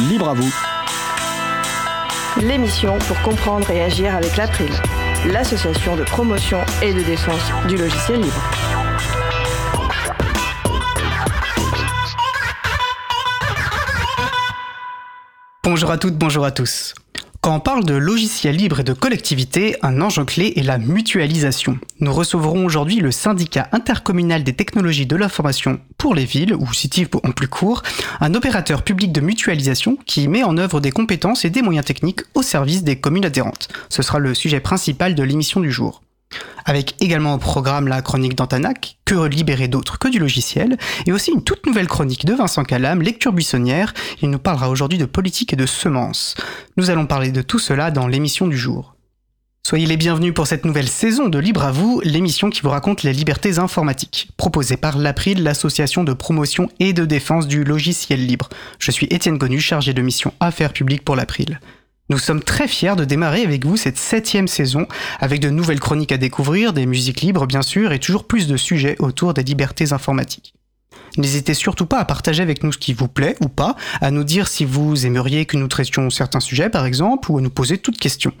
libre à vous. L'émission pour comprendre et agir avec l'April, l'association de promotion et de défense du logiciel libre. Bonjour à toutes, bonjour à tous. Quand on parle de logiciels libres et de collectivité, un enjeu clé est la mutualisation. Nous recevrons aujourd'hui le syndicat intercommunal des technologies de l'information pour les villes, ou CITIV en plus court, un opérateur public de mutualisation qui met en œuvre des compétences et des moyens techniques au service des communes adhérentes. Ce sera le sujet principal de l'émission du jour avec également au programme la chronique d'Antanac, Que libérer d'autres que du logiciel, et aussi une toute nouvelle chronique de Vincent Calam, Lecture buissonnière. Il nous parlera aujourd'hui de politique et de semences. Nous allons parler de tout cela dans l'émission du jour. Soyez les bienvenus pour cette nouvelle saison de Libre à vous, l'émission qui vous raconte les libertés informatiques, proposée par l'April, l'association de promotion et de défense du logiciel libre. Je suis Étienne Gonu, chargé de mission Affaires publiques pour l'April. Nous sommes très fiers de démarrer avec vous cette septième saison, avec de nouvelles chroniques à découvrir, des musiques libres bien sûr, et toujours plus de sujets autour des libertés informatiques. N'hésitez surtout pas à partager avec nous ce qui vous plaît ou pas, à nous dire si vous aimeriez que nous traitions certains sujets par exemple, ou à nous poser toutes questions.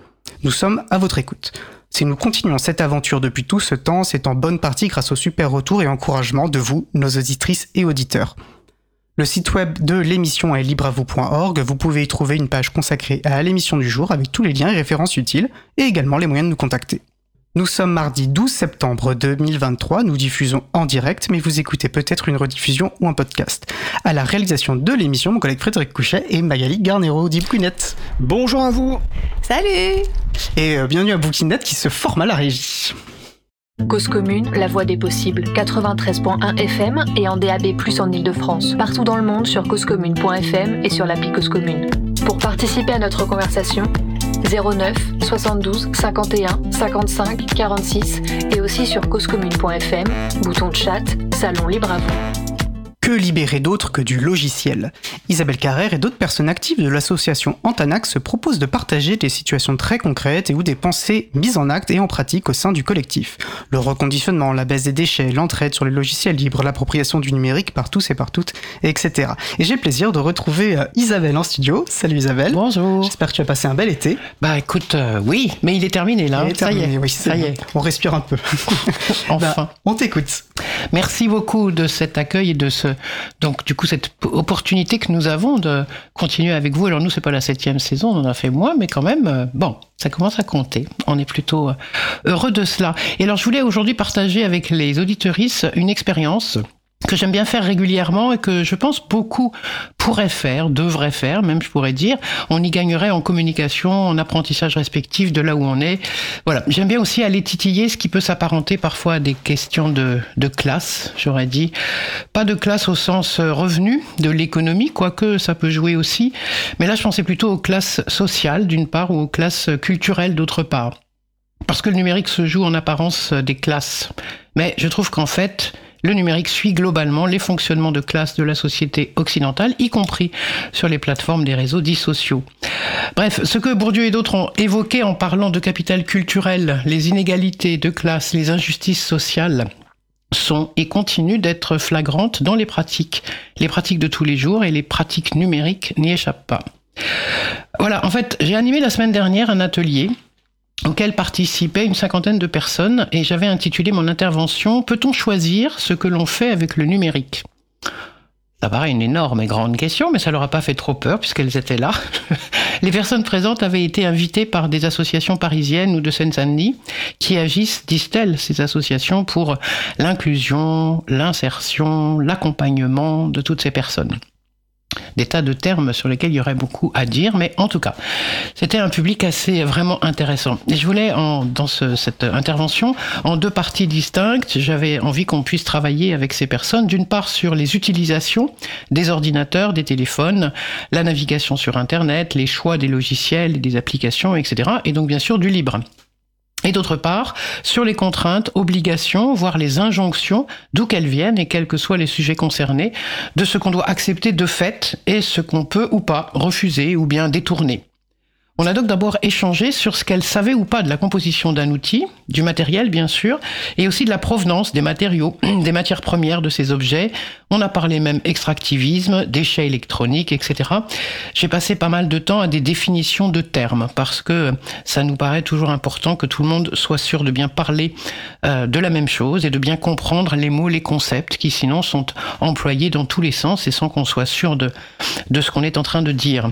Nous sommes à votre écoute. Si nous continuons cette aventure depuis tout ce temps, c'est en bonne partie grâce au super retour et encouragement de vous, nos auditrices et auditeurs. Le site web de l'émission est libreavou.org. Vous pouvez y trouver une page consacrée à l'émission du jour avec tous les liens et références utiles et également les moyens de nous contacter. Nous sommes mardi 12 septembre 2023, nous diffusons en direct, mais vous écoutez peut-être une rediffusion ou un podcast. À la réalisation de l'émission, mon collègue Frédéric Couchet et Magali Garnero d'Iboukinette. Bonjour à vous Salut Et euh, bienvenue à Boukinette qui se forme à la régie. Cause commune, la voix des possibles, 93.1 FM et en DAB+, en Ile-de-France. Partout dans le monde sur causecommune.fm et sur l'appli Cause Commune. Pour participer à notre conversation, 09 72 51 55 46 et aussi sur causecommune.fm, bouton de chat, salon libre à vous que libérer d'autres que du logiciel Isabelle Carrère et d'autres personnes actives de l'association Antanax se proposent de partager des situations très concrètes et ou des pensées mises en acte et en pratique au sein du collectif. Le reconditionnement, la baisse des déchets, l'entraide sur les logiciels libres, l'appropriation du numérique par tous et par toutes, etc. Et j'ai le plaisir de retrouver euh, Isabelle en studio. Salut Isabelle. Bonjour. J'espère que tu as passé un bel été. Bah écoute, euh, oui, mais il est terminé là. ça y est, oui, ça y est. On respire un peu. enfin. Bah, on t'écoute. Merci beaucoup de cet accueil et de ce donc du coup cette opportunité que nous avons de continuer avec vous. Alors nous c'est pas la septième saison, on en a fait moins, mais quand même euh, bon, ça commence à compter. On est plutôt euh, heureux de cela. Et alors je voulais aujourd'hui partager avec les auditoristes une expérience que j'aime bien faire régulièrement et que je pense beaucoup pourraient faire, devraient faire, même je pourrais dire. On y gagnerait en communication, en apprentissage respectif de là où on est. Voilà. J'aime bien aussi aller titiller ce qui peut s'apparenter parfois à des questions de, de classe, j'aurais dit. Pas de classe au sens euh, revenu de l'économie, quoique ça peut jouer aussi. Mais là, je pensais plutôt aux classes sociales d'une part ou aux classes culturelles d'autre part. Parce que le numérique se joue en apparence des classes. Mais je trouve qu'en fait, le numérique suit globalement les fonctionnements de classe de la société occidentale, y compris sur les plateformes des réseaux dits sociaux. Bref, ce que Bourdieu et d'autres ont évoqué en parlant de capital culturel, les inégalités de classe, les injustices sociales, sont et continuent d'être flagrantes dans les pratiques. Les pratiques de tous les jours et les pratiques numériques n'y échappent pas. Voilà, en fait, j'ai animé la semaine dernière un atelier auquel participaient une cinquantaine de personnes et j'avais intitulé mon intervention Peut-on choisir ce que l'on fait avec le numérique? Ça paraît une énorme et grande question, mais ça leur a pas fait trop peur puisqu'elles étaient là. Les personnes présentes avaient été invitées par des associations parisiennes ou de Seine-Saint-Denis qui agissent, disent-elles, ces associations pour l'inclusion, l'insertion, l'accompagnement de toutes ces personnes des tas de termes sur lesquels il y aurait beaucoup à dire, mais en tout cas, c'était un public assez vraiment intéressant. Et je voulais, dans cette intervention, en deux parties distinctes, j'avais envie qu'on puisse travailler avec ces personnes, d'une part sur les utilisations des ordinateurs, des téléphones, la navigation sur Internet, les choix des logiciels des applications, etc. Et donc bien sûr du libre et d'autre part sur les contraintes, obligations, voire les injonctions, d'où qu'elles viennent et quels que soient les sujets concernés, de ce qu'on doit accepter de fait et ce qu'on peut ou pas refuser ou bien détourner. On a donc d'abord échangé sur ce qu'elle savait ou pas de la composition d'un outil, du matériel bien sûr, et aussi de la provenance des matériaux, des matières premières de ces objets. On a parlé même extractivisme, déchets électroniques, etc. J'ai passé pas mal de temps à des définitions de termes parce que ça nous paraît toujours important que tout le monde soit sûr de bien parler euh, de la même chose et de bien comprendre les mots, les concepts qui sinon sont employés dans tous les sens et sans qu'on soit sûr de, de ce qu'on est en train de dire.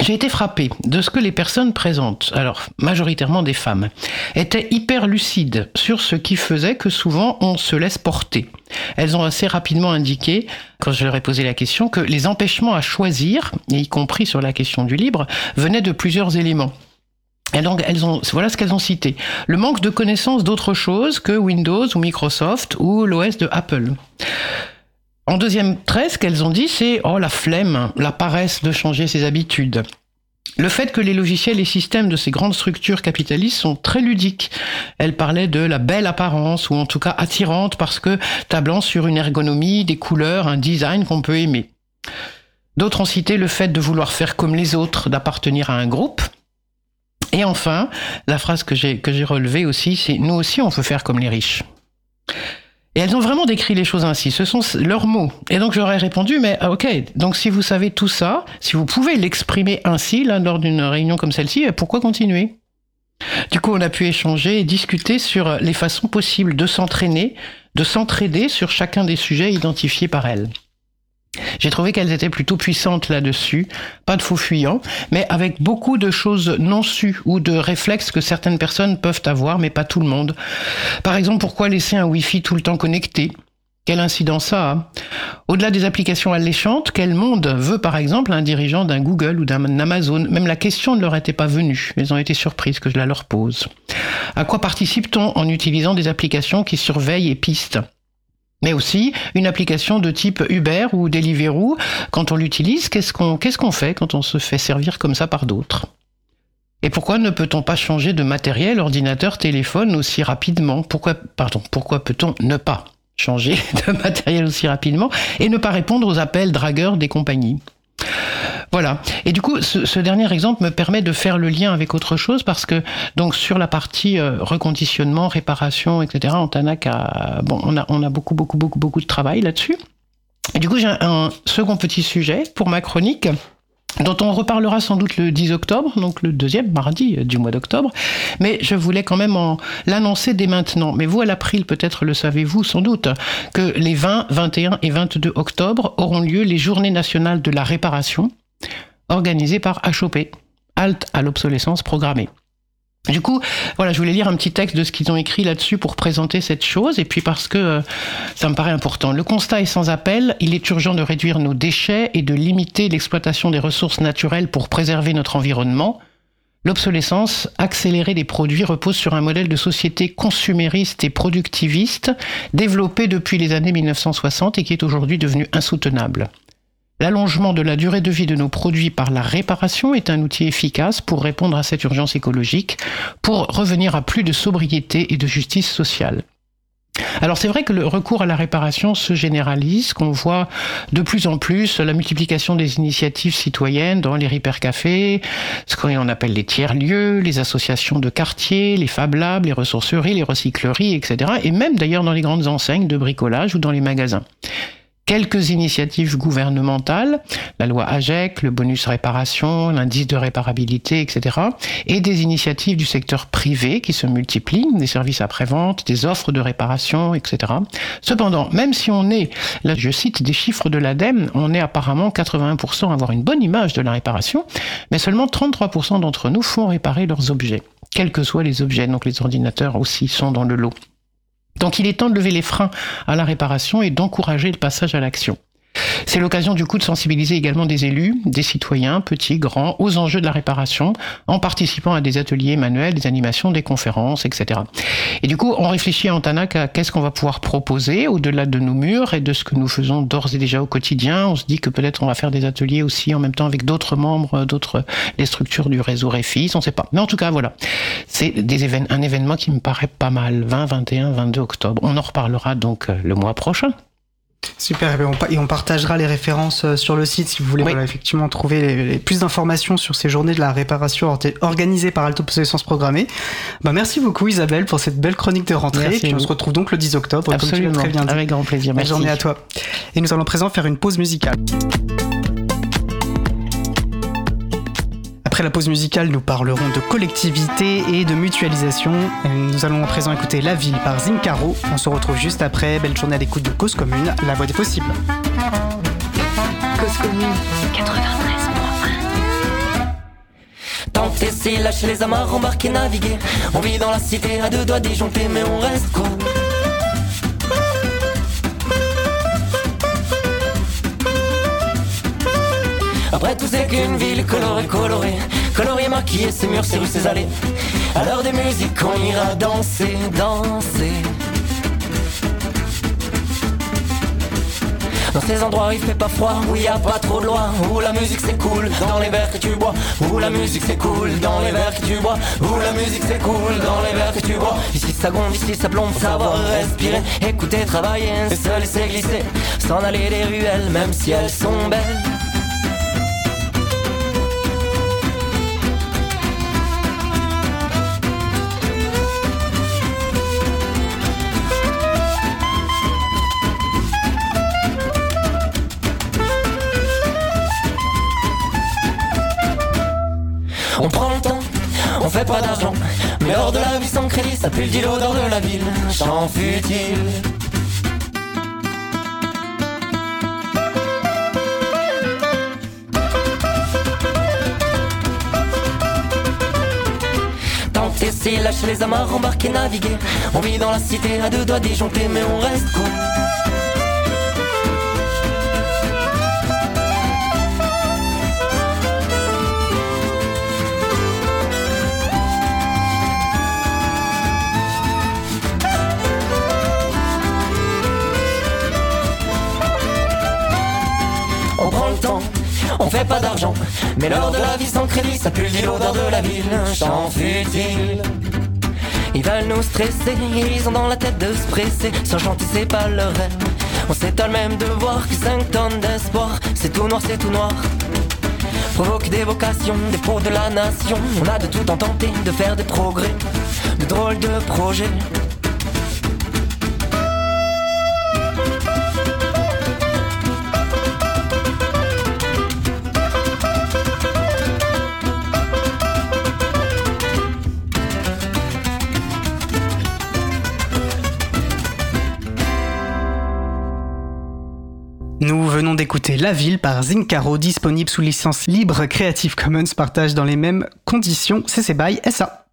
J'ai été frappé de ce que les personnes présentes, alors majoritairement des femmes, étaient hyper lucides sur ce qui faisait que souvent on se laisse porter. Elles ont assez rapidement indiqué, quand je leur ai posé la question, que les empêchements à choisir, y compris sur la question du libre, venaient de plusieurs éléments. Et donc, elles ont, voilà ce qu'elles ont cité. Le manque de connaissance d'autre chose que Windows ou Microsoft ou l'OS de Apple. En deuxième trait, ce qu'elles ont dit, c'est oh la flemme, la paresse de changer ses habitudes. Le fait que les logiciels et systèmes de ces grandes structures capitalistes sont très ludiques. Elle parlait de la belle apparence, ou en tout cas attirante, parce que tablant sur une ergonomie, des couleurs, un design qu'on peut aimer. D'autres ont cité le fait de vouloir faire comme les autres, d'appartenir à un groupe. Et enfin, la phrase que j'ai, relevée aussi, c'est nous aussi on veut faire comme les riches. Et elles ont vraiment décrit les choses ainsi. Ce sont leurs mots. Et donc j'aurais répondu, mais ah, ok, donc si vous savez tout ça, si vous pouvez l'exprimer ainsi là, lors d'une réunion comme celle-ci, eh, pourquoi continuer? Du coup, on a pu échanger et discuter sur les façons possibles de s'entraîner, de s'entraider sur chacun des sujets identifiés par elles. J'ai trouvé qu'elles étaient plutôt puissantes là-dessus, pas de faux fuyants, mais avec beaucoup de choses non sues ou de réflexes que certaines personnes peuvent avoir, mais pas tout le monde. Par exemple, pourquoi laisser un Wi-Fi tout le temps connecté? Quelle incidence ça a? Au-delà des applications alléchantes, quel monde veut par exemple un dirigeant d'un Google ou d'un Amazon? Même la question ne leur était pas venue, mais elles ont été surprises que je la leur pose. À quoi participe-t-on en utilisant des applications qui surveillent et pistent? Mais aussi une application de type Uber ou Deliveroo, quand on l'utilise, qu'est-ce qu'on fait quand on se fait servir comme ça par d'autres? Et pourquoi ne peut-on pas changer de matériel, ordinateur, téléphone aussi rapidement? Pourquoi pardon, pourquoi peut-on ne pas changer de matériel aussi rapidement et ne pas répondre aux appels dragueurs des compagnies? Voilà. Et du coup, ce, dernier exemple me permet de faire le lien avec autre chose parce que donc sur la partie euh, reconditionnement, réparation, etc. Antanac a bon, on a beaucoup beaucoup beaucoup beaucoup de travail là-dessus. Et du coup, j'ai un second petit sujet pour ma chronique dont on reparlera sans doute le 10 octobre, donc le deuxième mardi euh, du mois d'octobre, mais je voulais quand même l'annoncer dès maintenant. Mais vous, à l'April, peut-être le savez-vous sans doute, que les 20, 21 et 22 octobre auront lieu les Journées nationales de la réparation, organisées par HOP, Halte à l'obsolescence programmée. Du coup, voilà, je voulais lire un petit texte de ce qu'ils ont écrit là-dessus pour présenter cette chose, et puis parce que euh, ça me paraît important. Le constat est sans appel, il est urgent de réduire nos déchets et de limiter l'exploitation des ressources naturelles pour préserver notre environnement. L'obsolescence accélérée des produits repose sur un modèle de société consumériste et productiviste développé depuis les années 1960 et qui est aujourd'hui devenu insoutenable. L'allongement de la durée de vie de nos produits par la réparation est un outil efficace pour répondre à cette urgence écologique, pour revenir à plus de sobriété et de justice sociale. Alors c'est vrai que le recours à la réparation se généralise, qu'on voit de plus en plus la multiplication des initiatives citoyennes dans les repair cafés, ce qu'on appelle les tiers-lieux, les associations de quartiers, les Fab Labs, les ressourceries, les recycleries, etc. Et même d'ailleurs dans les grandes enseignes de bricolage ou dans les magasins quelques initiatives gouvernementales, la loi AGEC, le bonus réparation, l'indice de réparabilité, etc., et des initiatives du secteur privé qui se multiplient, des services après-vente, des offres de réparation, etc. Cependant, même si on est, là je cite des chiffres de l'ADEME, on est apparemment 81% à avoir une bonne image de la réparation, mais seulement 33% d'entre nous font réparer leurs objets, quels que soient les objets, donc les ordinateurs aussi sont dans le lot. Donc il est temps de lever les freins à la réparation et d'encourager le passage à l'action. C'est l'occasion du coup de sensibiliser également des élus, des citoyens, petits, grands, aux enjeux de la réparation, en participant à des ateliers manuels, des animations, des conférences, etc. Et du coup, on réfléchit à Antanac à qu'est-ce qu'on va pouvoir proposer au-delà de nos murs et de ce que nous faisons d'ores et déjà au quotidien. On se dit que peut-être on va faire des ateliers aussi en même temps avec d'autres membres, d'autres, les structures du réseau Réfis, on ne sait pas. Mais en tout cas, voilà. C'est des un événement qui me paraît pas mal. 20, 21, 22 octobre. On en reparlera donc euh, le mois prochain. Super, et on, partagera les références euh, sur le site si vous voulez effectivement trouver plus d'informations sur ces journées de la réparation organisées par Alto Possessance Programmée. Bah, merci beaucoup Isabelle pour cette belle chronique de rentrée. et on se retrouve donc le 10 octobre, Absolument. comme tu très bien Avec grand plaisir. Bonne journée à toi. Et nous allons présent faire une pause musicale. Après la pause musicale, nous parlerons de collectivité et de mutualisation. Nous allons à présent écouter La Ville par Zincaro. On se retrouve juste après. Belle journée à l'écoute de Cause Commune, la voix des possibles. Cause Commune 93.1 Tenter, c'est lâcher les amarres, embarquer, naviguer. On vit dans la cité à deux doigts disjonctés, mais on reste cool. Après tout c'est qu'une ville colorée, colorée. Coloriée, maquillée, ses murs, ses rues, ses allées À l'heure des musiques on ira danser, danser. Dans ces endroits où il fait pas froid, où il y a pas trop de loi, où la musique c'est cool dans les verres que tu bois, où la musique c'est cool dans les verres que tu bois, où la musique c'est cool dans les verres que tu bois. Ici ça gonfle, ici ça plombe, savoir respirer, écouter, travailler, se laisser glisser, s'en aller des ruelles, même si elles sont belles. Pas d'argent. Mais hors de la vie sans crédit, ça pue le dit l'odeur de la ville. Chant futile. Tenter, lâcher les amarres, embarquer, naviguer. On vit dans la cité à deux doigts disjonctés, mais on reste cool. On fait pas d'argent. Mais l'heure de la vie sans crédit, ça pue l'odeur de la ville, chant futile. Ils veulent nous stresser, ils ont dans la tête de se presser. Sans chanter, c'est pas leur rêve. On s'étonne même de voir que 5 tonnes d'espoir, c'est tout noir, c'est tout noir. Provoque des vocations, des pros de la nation. On a de tout en tenter, de faire des progrès, de drôles de projets. D'écouter La Ville par Zincaro, disponible sous licence libre Creative Commons, partage dans les mêmes conditions CC BY SA.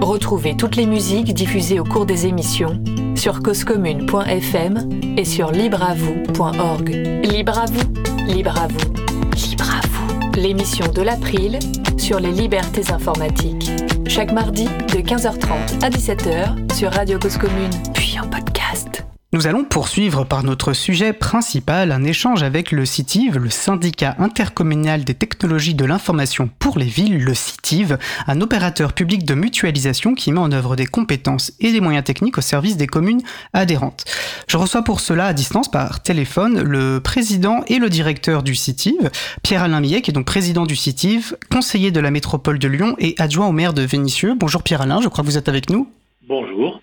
Retrouvez toutes les musiques diffusées au cours des émissions sur causecommune.fm et sur libreavoue.org. Libre à vous, libre à vous, libre à vous. L'émission de l'April sur les libertés informatiques. Chaque mardi de 15h30 à 17h sur Radio Cause Commune, puis en podcast. Nous allons poursuivre par notre sujet principal un échange avec le CITIV, le syndicat intercommunal des technologies de l'information pour les villes, le CITIV, un opérateur public de mutualisation qui met en œuvre des compétences et des moyens techniques au service des communes adhérentes. Je reçois pour cela à distance par téléphone le président et le directeur du CITIV, Pierre-Alain Millet, qui est donc président du CITIV, conseiller de la métropole de Lyon et adjoint au maire de Vénissieux. Bonjour Pierre-Alain, je crois que vous êtes avec nous. Bonjour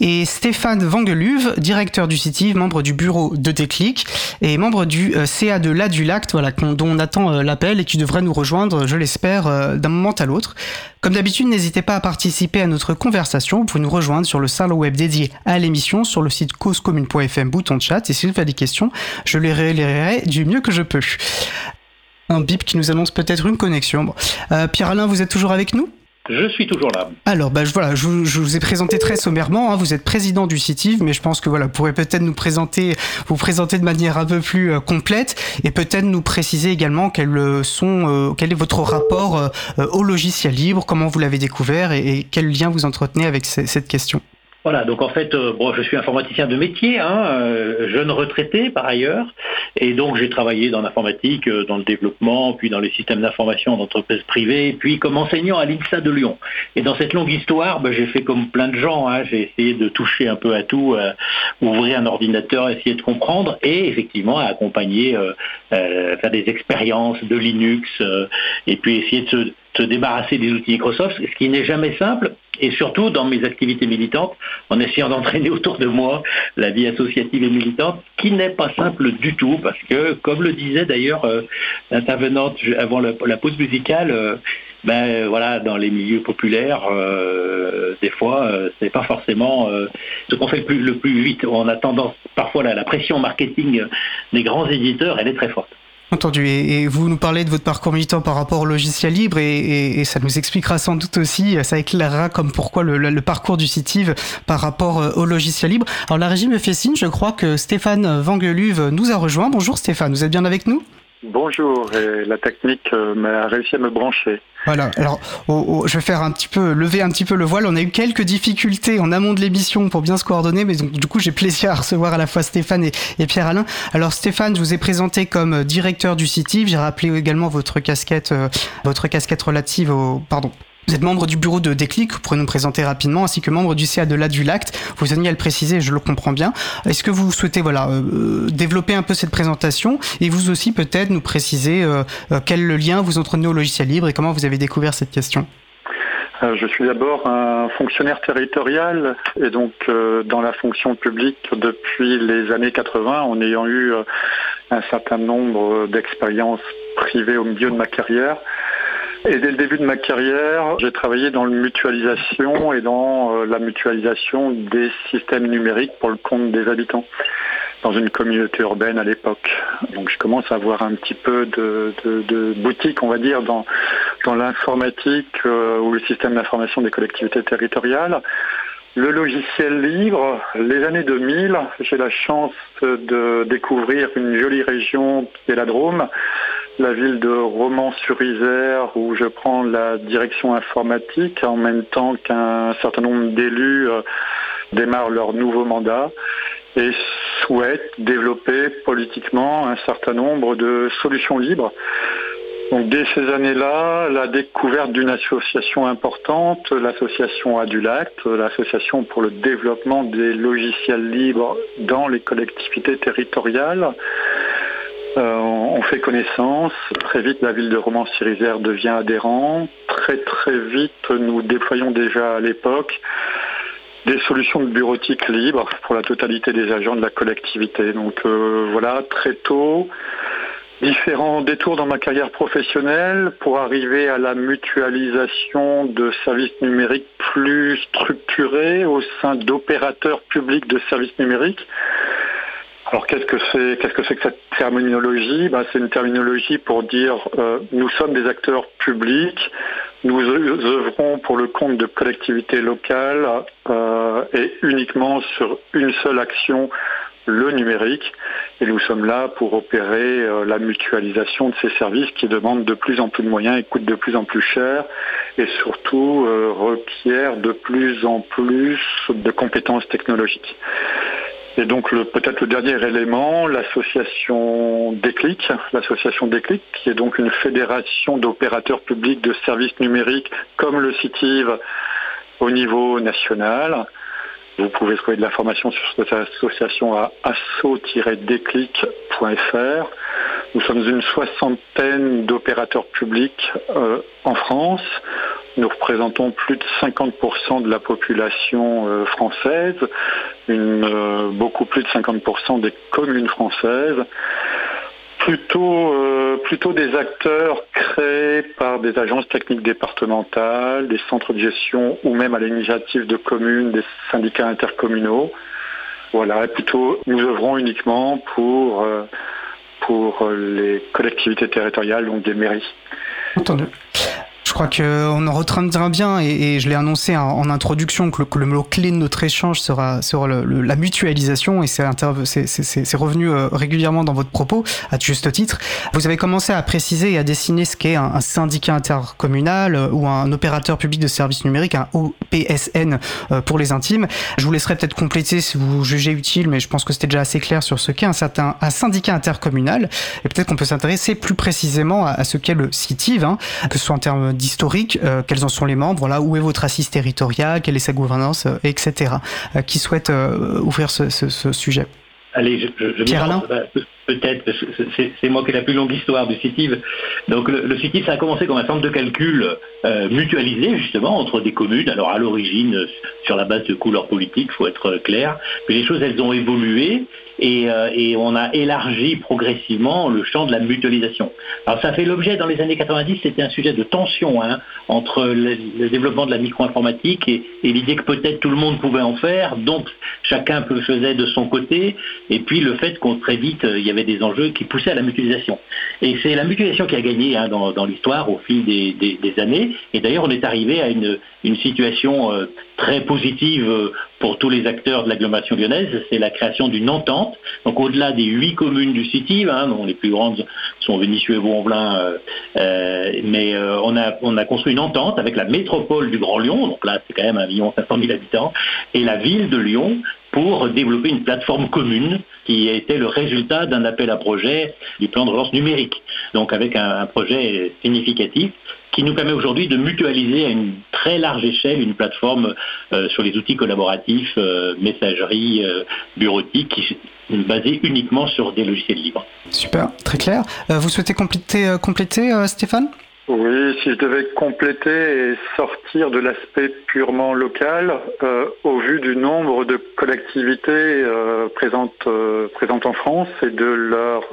et Stéphane Vangeluve, directeur du CITIV, membre du bureau de Déclic et membre du euh, CA de l'Adulact, voilà, dont on attend euh, l'appel et qui devrait nous rejoindre, je l'espère, euh, d'un moment à l'autre. Comme d'habitude, n'hésitez pas à participer à notre conversation. Vous pouvez nous rejoindre sur le salon web dédié à l'émission, sur le site causecommune.fm, bouton de chat. Et si vous avez des questions, je les relayerai du mieux que je peux. Un bip qui nous annonce peut-être une connexion. Pierre-Alain, vous êtes toujours avec nous? Je suis toujours là. Alors, bah, voilà, je, vous ai présenté très sommairement. Hein. vous êtes président du CITIV, mais je pense que voilà, vous pourrez peut-être nous présenter, vous présenter de manière un peu plus euh, complète et peut-être nous préciser également quels euh, sont, euh, quel est votre rapport au logiciel libre, comment vous l'avez découvert et, quel lien vous entretenez avec cette question. Voilà, donc en fait, euh, bon, je suis informaticien de métier, hein, euh, jeune retraité par ailleurs, et donc j'ai travaillé dans l'informatique, euh, dans le développement, puis dans les systèmes d'information d'entreprises privées, puis comme enseignant à l'INSA de Lyon. Et dans cette longue histoire, ben, j'ai fait comme plein de gens, hein, j'ai essayé de toucher un peu à tout, ouvrir un ordinateur, essayer de comprendre, et effectivement accompagner, faire des expériences de Linux, et puis essayer de se se débarrasser des outils Microsoft, ce qui n'est jamais simple, et surtout dans mes activités militantes, en essayant d'entraîner autour de moi la vie associative et militante, qui n'est pas simple du tout, parce que, comme le disait d'ailleurs euh, l'intervenante avant la, pause musicale, euh, ben voilà, dans les milieux populaires, euh, des fois, c'est pas forcément ce qu'on fait le plus, vite. On a tendance, parfois, la pression marketing des grands éditeurs, elle est très forte. Entendu. Et, vous nous parlez de votre parcours militant par rapport au logiciel libre et, ça nous expliquera sans doute aussi, ça éclairera comme pourquoi le, parcours du CITIV par rapport euh, au logiciel libre. Alors la régie me fait signe, je crois que Stéphane Vangeluve nous a rejoint. Bonjour Stéphane, vous êtes bien avec nous? Bonjour, et la technique euh, m'a réussi à me brancher. Voilà, alors je vais faire un petit peu, lever un petit peu le voile. On a eu quelques difficultés en amont de l'émission pour bien se coordonner, mais donc, du coup j'ai plaisir à recevoir à la fois Stéphane et, Pierre-Alain. Alors Stéphane, je vous ai présenté comme directeur du CITIV. J'ai rappelé également votre casquette, euh, votre casquette relative au, pardon, vous êtes membre du bureau de Déclic, vous pourrez nous présenter rapidement, ainsi que membre du CA de l'Adulact. Vous teniez à le préciser, je le comprends bien. Est-ce que vous souhaitez voilà, euh, développer un peu cette présentation et vous aussi peut-être nous préciser euh, euh, quel lien vous entretenez au logiciel libre et comment vous avez découvert cette question? Je suis d'abord un fonctionnaire territorial et donc dans la fonction publique depuis les années 80 en ayant eu un certain nombre d'expériences privées au milieu de ma carrière. Et dès le début de ma carrière, j'ai travaillé dans la mutualisation et dans euh, la mutualisation des systèmes numériques pour le compte des habitants dans une communauté urbaine à l'époque. Donc je commence à avoir un petit peu de, boutique, on va dire, dans, l'informatique euh, ou le système d'information des collectivités territoriales. Le logiciel libre, les années 2000, j'ai la chance de découvrir une jolie région qui est la Drôme, la ville de Romans-sur-Isère où je prends la direction informatique en même temps qu'un certain nombre d'élus euh, démarrent leur nouveau mandat et souhaitent développer politiquement un certain nombre de solutions libres. Dès ces années-là, la découverte d'une association importante, l'association Adulact, l'association pour le développement des logiciels libres dans les collectivités territoriales, euh, on fait connaissance. Très vite, la ville de Romans-sur-Isère devient adhérent. Très très vite, nous déployons déjà à l'époque des solutions de bureautique libre pour la totalité des agents de la collectivité. Donc euh, voilà, très tôt, différents détours dans ma carrière professionnelle pour arriver à la mutualisation de services numériques plus structurés au sein d'opérateurs publics de services numériques. Alors qu'est-ce que c'est qu'est-ce que c'est que cette terminologie? Ben, C'est une terminologie pour dire euh, nous sommes des acteurs publics, nous œuvrons pour le compte de collectivités locales euh, et uniquement sur une seule action, le numérique. Et nous sommes là pour opérer euh, la mutualisation de ces services qui demandent de plus en plus de moyens et coûtent de plus en plus cher et surtout requièrent de plus en plus de compétences technologiques. Et donc peut-être le dernier élément, l'association Déclic, l'association Déclic, qui est donc une fédération d'opérateurs publics de services numériques comme le CITIV au niveau national. Vous pouvez trouver de l'information sur cette association à asso-déclic.fr. Nous sommes une soixantaine d'opérateurs publics euh, en France. Nous représentons plus de 50% de la population euh, française, euh, beaucoup plus de 50% des communes françaises. Plutôt, euh, plutôt des acteurs créés par des agences techniques départementales, des centres de gestion ou même à l'initiative de communes, des syndicats intercommunaux. Voilà, plutôt nous œuvrons uniquement pour, pour les collectivités territoriales, donc des mairies. Entendu crois qu'on en retiendra bien, et, je l'ai annoncé en, introduction, que le, mot clé de notre échange sera, sera la mutualisation, et c'est revenu euh, régulièrement dans votre propos, à juste titre. Vous avez commencé à préciser et à dessiner ce qu'est un, syndicat intercommunal euh, ou un opérateur public de services numériques, un OPSN euh, pour les intimes. Je vous laisserai peut-être compléter si vous jugez utile, mais je pense que c'était déjà assez clair sur ce qu'est un, certain, un syndicat intercommunal, et peut-être qu'on peut s'intéresser plus précisément à, ce qu'est le CITIV, hein, que ce soit en termes d'historique, euh, quels en sont les membres, voilà, où est votre assise territoriale, quelle est sa gouvernance, euh, etc. Euh, qui souhaite ouvrir ce, sujet Allez, je, je, Pierre Alain Peut-être, c'est moi qui ai la plus longue histoire du CITIV. Donc le, le CITIV, ça a commencé comme un centre de calcul mutualisé justement entre des communes. Alors à l'origine, sur la base de couleurs politiques, il faut être clair. Mais les choses, elles ont évolué euh, et, on a élargi progressivement le champ de la mutualisation. Alors ça fait l'objet dans les années 90, c'était un sujet de tension hein, entre le, développement de la micro-informatique et, l'idée que peut-être tout le monde pouvait en faire, donc chacun le faisait de son côté, et puis le fait qu'on très vite euh, il y avait des enjeux qui poussaient à la mutualisation. Et c'est la mutualisation qui a gagné hein, dans, l'histoire au fil des, années. Et d'ailleurs on est arrivé à une, situation euh, très positive pour tous les acteurs de l'agglomération lyonnaise, c'est la création d'une entente. Donc au-delà des huit communes du City, hein, dont les plus grandes sont Vénissieux et Vaux-en-Velin, euh, euh, mais euh, on, a, on a construit une entente avec la métropole du Grand Lyon, donc là c'est quand même 1 million 500 000 habitants, et la ville de Lyon pour développer une plateforme commune qui était le résultat d'un appel à projet du plan de relance numérique. Donc avec un projet significatif qui nous permet aujourd'hui de mutualiser à une très large échelle une plateforme euh, sur les outils collaboratifs, euh, messagerie, euh, bureautique, qui basée uniquement sur des logiciels libres. Super, très clair. vous souhaitez compléter, compléter Stéphane? Oui, si je devais compléter et sortir de l'aspect purement local, au vu du nombre de collectivités présentes, présentes en France et de leurs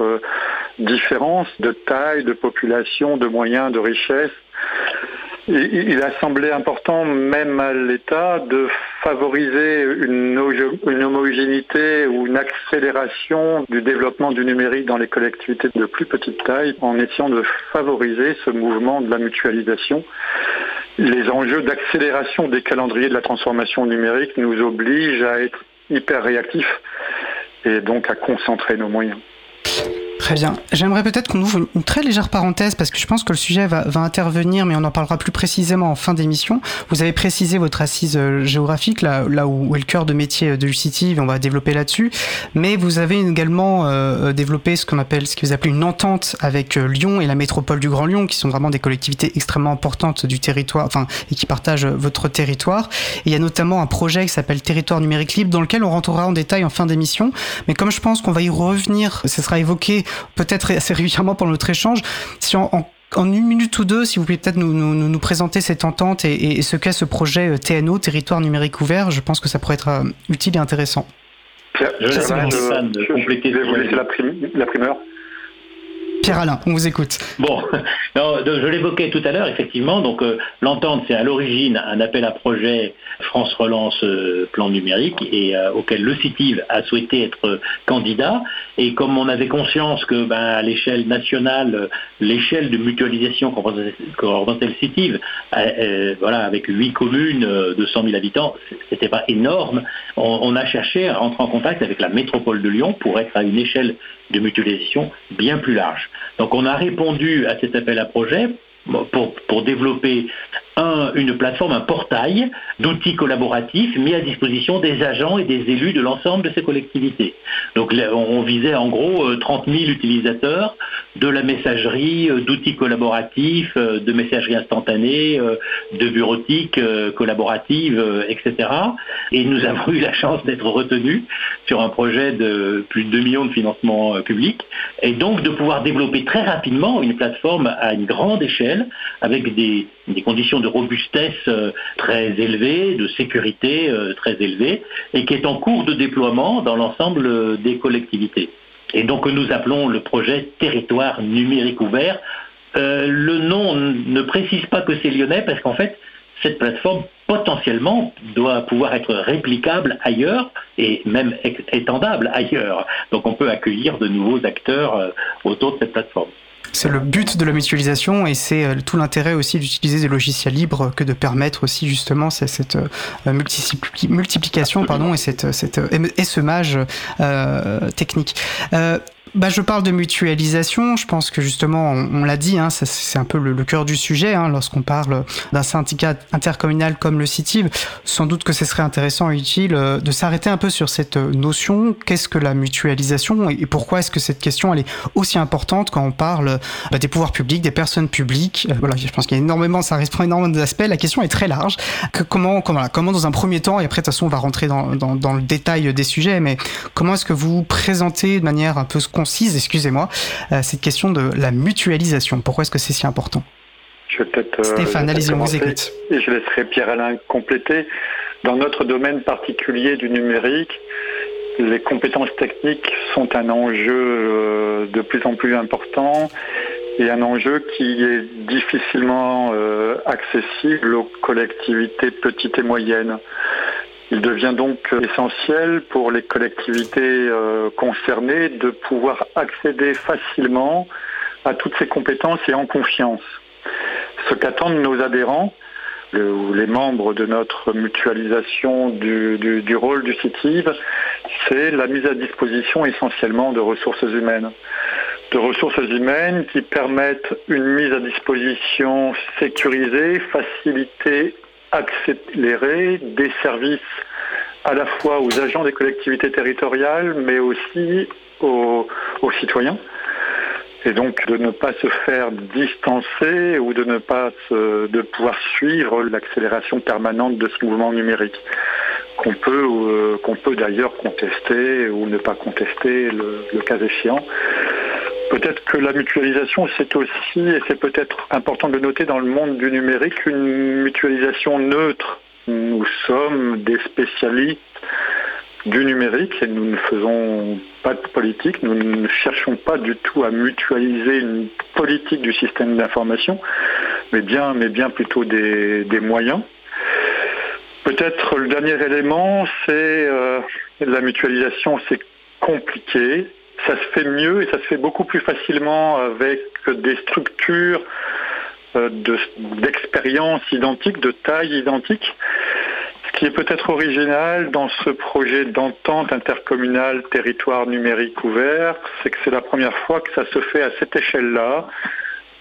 différences de taille, de population, de moyens, de richesse, il a semblé important, même à l'État, de favoriser une, homogénéité ou une accélération du développement du numérique dans les collectivités de plus petite taille, en essayant de favoriser ce mouvement de la mutualisation. Les enjeux d'accélération des calendriers de la transformation numérique nous obligent à être hyper réactifs et donc à concentrer nos moyens. Très bien. J'aimerais peut-être qu'on ouvre une très légère parenthèse parce que je pense que le sujet va, intervenir, mais on en parlera plus précisément en fin d'émission. Vous avez précisé votre assise euh, géographique, là, là où est le cœur de métier de UCity, et on va développer là-dessus. Mais vous avez également euh, euh, développé ce qu'on appelle, ce que vous appelez une entente avec Lyon et la métropole du Grand Lyon, qui sont vraiment des collectivités extrêmement importantes du territoire, enfin, et qui partagent votre territoire. Il y a notamment un projet qui s'appelle Territoire numérique libre, dans lequel on rentrera en détail en fin d'émission. Mais comme je pense qu'on va y revenir, ce sera évoqué peut-être assez régulièrement pendant notre échange. Si en, une minute ou deux, si vous pouvez peut-être nous, présenter cette entente et, ce qu'est ce projet euh, TNO, Territoire numérique ouvert, je pense que ça pourrait être euh, utile et intéressant. Je, vais vous laisser la primeur. Pierre-Alain, on vous écoute. Bon, je l'évoquais tout à l'heure, effectivement. Donc, euh, l'entente, c'est à l'origine un appel à projet France Relance euh, Plan numérique et euh, auquel le CITIV a souhaité être candidat. Et comme on avait conscience que, ben, à l'échelle nationale, l'échelle de mutualisation qu'on représentait le CITIV, voilà, avec huit communes de 100 000 habitants, c'était pas énorme. on a cherché à rentrer en contact avec la métropole de Lyon pour être à une échelle de mutualisation bien plus large. Donc on a répondu à cet appel à projet pour, pour développer un, une plateforme, un portail d'outils collaboratifs mis à disposition des agents et des élus de l'ensemble de ces collectivités. Donc on visait en gros 30 euh, 000 utilisateurs de la messagerie, euh, d'outils collaboratifs, euh, de messagerie instantanée, de bureautique collaborative, etc. Et nous avons eu la chance d'être retenus sur un projet de plus de 2 millions de financements publics et donc de pouvoir développer très rapidement une plateforme à une grande échelle avec des, des conditions de robustesse euh, très élevée, de sécurité euh, très élevée, et qui est en cours de déploiement dans l'ensemble euh, des collectivités. Et donc nous appelons le projet Territoire numérique ouvert. le nom ne précise pas que c'est lyonnais parce qu'en fait, cette plateforme potentiellement doit pouvoir être réplicable ailleurs et même étendable ailleurs. Donc on peut accueillir de nouveaux acteurs autour de cette plateforme. C'est le but de la mutualisation et c'est euh, tout l'intérêt aussi d'utiliser des logiciels libres que de permettre aussi justement cette, euh, multiplication et cette, cette essaimage technique. Bah, je parle de mutualisation. Je pense que justement, on, l'a dit, hein, c'est un peu le, cœur du sujet. Hein, Lorsqu'on parle d'un syndicat intercommunal comme le CITIV, sans doute que ce serait intéressant et utile euh, de s'arrêter un peu sur cette euh, notion. Qu'est-ce que la mutualisation et pourquoi est-ce que cette question elle est aussi importante quand on parle bah, des pouvoirs publics, des personnes publiques? Euh, Voilà, je pense qu'il y a énormément, ça répond énormément d'aspects. La question est très large. Comment, comment, comment dans un premier temps, et après de toute façon on va rentrer dans, dans, dans le détail des sujets, mais comment est-ce que vous présentez de manière un peu concise, excusez-moi, euh, cette question de la mutualisation. Pourquoi est-ce que c'est si important? Je vais euh, Stéphane, allez-y, on vous écoute. Et je laisserai Pierre-Alain compléter. Dans notre domaine particulier du numérique, les compétences techniques sont un enjeu euh, de plus en plus important et un enjeu qui est difficilement accessible aux collectivités petites et moyennes. Il devient donc essentiel pour les collectivités euh, concernées de pouvoir accéder facilement à toutes ces compétences et en confiance. Ce qu'attendent nos adhérents, les membres de notre mutualisation du, rôle du CITIV, c'est la mise à disposition essentiellement de ressources humaines. De ressources humaines qui permettent une mise à disposition sécurisée, facilitée accélérer des services à la fois aux agents des collectivités territoriales, mais aussi aux, citoyens. Et donc de ne pas se faire distancer ou de ne pas de pouvoir suivre l'accélération permanente de ce mouvement numérique qu'on peut, euh, qu'on peut d'ailleurs contester ou ne pas contester le, cas échéant. Peut-être que la mutualisation, c'est aussi, et c'est peut-être important de noter dans le monde du numérique, une mutualisation neutre. Nous sommes des spécialistes du numérique et nous ne faisons pas de politique, nous ne cherchons pas du tout à mutualiser une politique du système d'information, mais bien, mais bien plutôt des, moyens. Peut-être le dernier élément, c'est euh, la mutualisation, c'est compliqué, ça se fait mieux et ça se fait beaucoup plus facilement avec des structures euh, d'expérience identique, de taille identique. Ce qui est peut-être original dans ce projet d'entente intercommunale territoire numérique ouvert, c'est que c'est la première fois que ça se fait à cette échelle-là,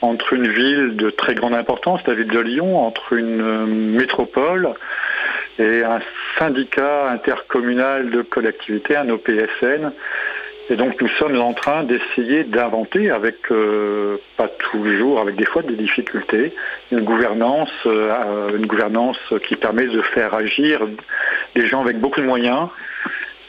entre une ville de très grande importance, la ville de Lyon, entre une euh, métropole et un syndicat intercommunal de collectivités, un OPSN, et donc nous sommes en train d'essayer d'inventer, avec euh, pas toujours, avec des fois des difficultés, une gouvernance, euh, une gouvernance qui permet de faire agir des gens avec beaucoup de moyens,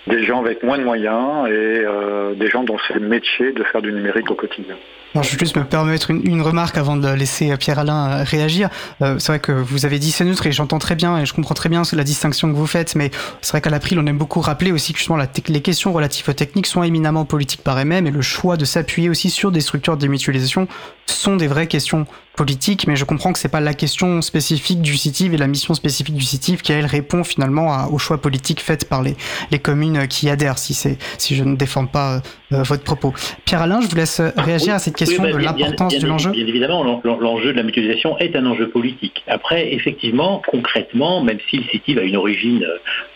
des gens avec moins de moyens et euh, des gens dont c'est le métier de faire du numérique au quotidien je vais juste me permettre une, remarque avant de laisser Pierre-Alain euh, réagir. Euh, c'est vrai que vous avez dit c'est neutre et j'entends très bien et je comprends très bien la distinction que vous faites, mais c'est vrai qu'à l'April, on aime beaucoup rappeler aussi que justement les questions relatives aux techniques sont éminemment politiques par elles-mêmes et le choix de s'appuyer aussi sur des structures de démutualisation sont des vraies questions politiques, mais je comprends que c'est pas la question spécifique du CITIV et la mission spécifique du CITIV qui, elle, répond finalement aux choix politiques faits par les, les communes qui adhèrent, si, si je ne défends pas euh, votre propos. Pierre-Alain, je vous laisse réagir à cette question de l'importance de l'enjeu Bien évidemment, l'enjeu de la mutualisation est un enjeu politique. Après, effectivement, concrètement, même si le CITIV a une origine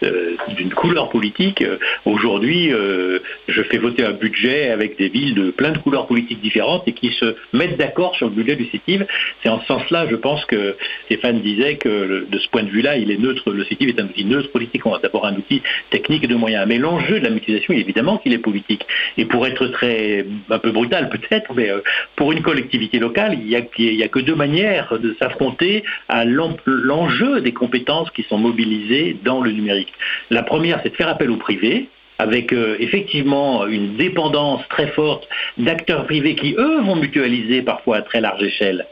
euh, d'une couleur politique, euh, aujourd'hui, euh, je fais voter un budget avec des villes de plein de couleurs politiques différentes et qui se mettent d'accord sur le budget du CITIV. C'est en ce sens-là, je pense que Stéphane disait que de ce point de vue-là, il est neutre. Le CITIV est un outil neutre politique. On a d'abord un outil technique et de moyens. Mais l'enjeu de la mutualisation, évidemment qu'il est politique. Et pour être très un peu brutal peut-être, mais pour une collectivité locale, il n'y a, a, que deux manières de s'affronter à l'enjeu des compétences qui sont mobilisées dans le numérique. La première, c'est de faire appel au privé, avec euh, effectivement une dépendance très forte d'acteurs privés qui, eux, vont mutualiser parfois à très large échelle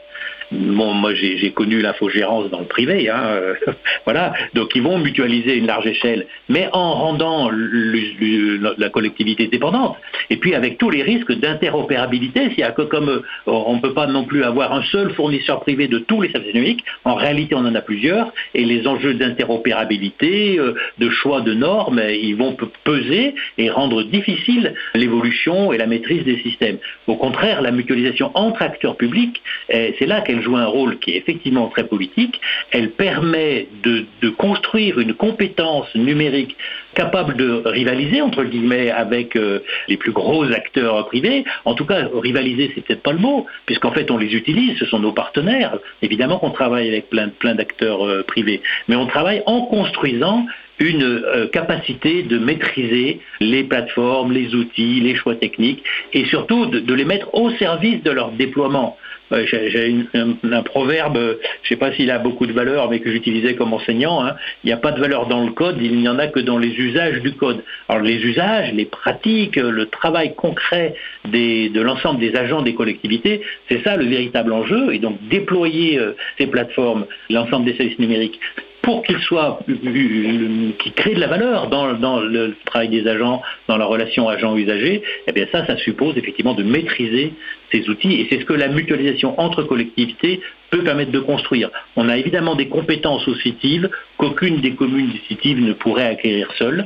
Bon, moi j'ai connu l'infogérance dans le privé, hein, euh, voilà. Donc ils vont mutualiser une large échelle, mais en rendant la collectivité dépendante. Et puis avec tous les risques d'interopérabilité, que comme euh, on ne peut pas non plus avoir un seul fournisseur privé de tous les services numériques, en réalité on en a plusieurs, et les enjeux d'interopérabilité, euh, de choix de normes, ils vont peser et rendre difficile l'évolution et la maîtrise des systèmes. Au contraire, la mutualisation entre acteurs publics, eh, c'est là qu'elle joue un rôle qui est effectivement très politique. Elle permet de, construire une compétence numérique capable de rivaliser entre guillemets avec euh, les plus gros acteurs privés. En tout cas, rivaliser, c'est peut-être pas le mot, puisqu'en fait on les utilise, ce sont nos partenaires. Évidemment qu'on travaille avec plein, plein d'acteurs euh, privés, mais on travaille en construisant une euh, capacité de maîtriser les plateformes, les outils, les choix techniques et surtout de, les mettre au service de leur déploiement. J'ai un, proverbe, je ne sais pas s'il a beaucoup de valeur, mais que j'utilisais comme enseignant. Hein. il n'y a pas de valeur dans le code, il n'y en a que dans les usages du code. Alors les usages, les pratiques, le travail concret de l'ensemble des agents des collectivités, c'est ça le véritable enjeu. Et donc déployer euh, ces plateformes, l'ensemble des services numériques, pour qu'ils soient, qui créent de la valeur dans, le travail des agents, dans la relation agent-usager, eh bien ça, ça suppose effectivement de maîtriser ces outils et c'est ce que la mutualisation entre collectivités peut permettre de construire. On a évidemment des compétences au CITIV qu'aucune des communes du CITIV ne pourrait acquérir seule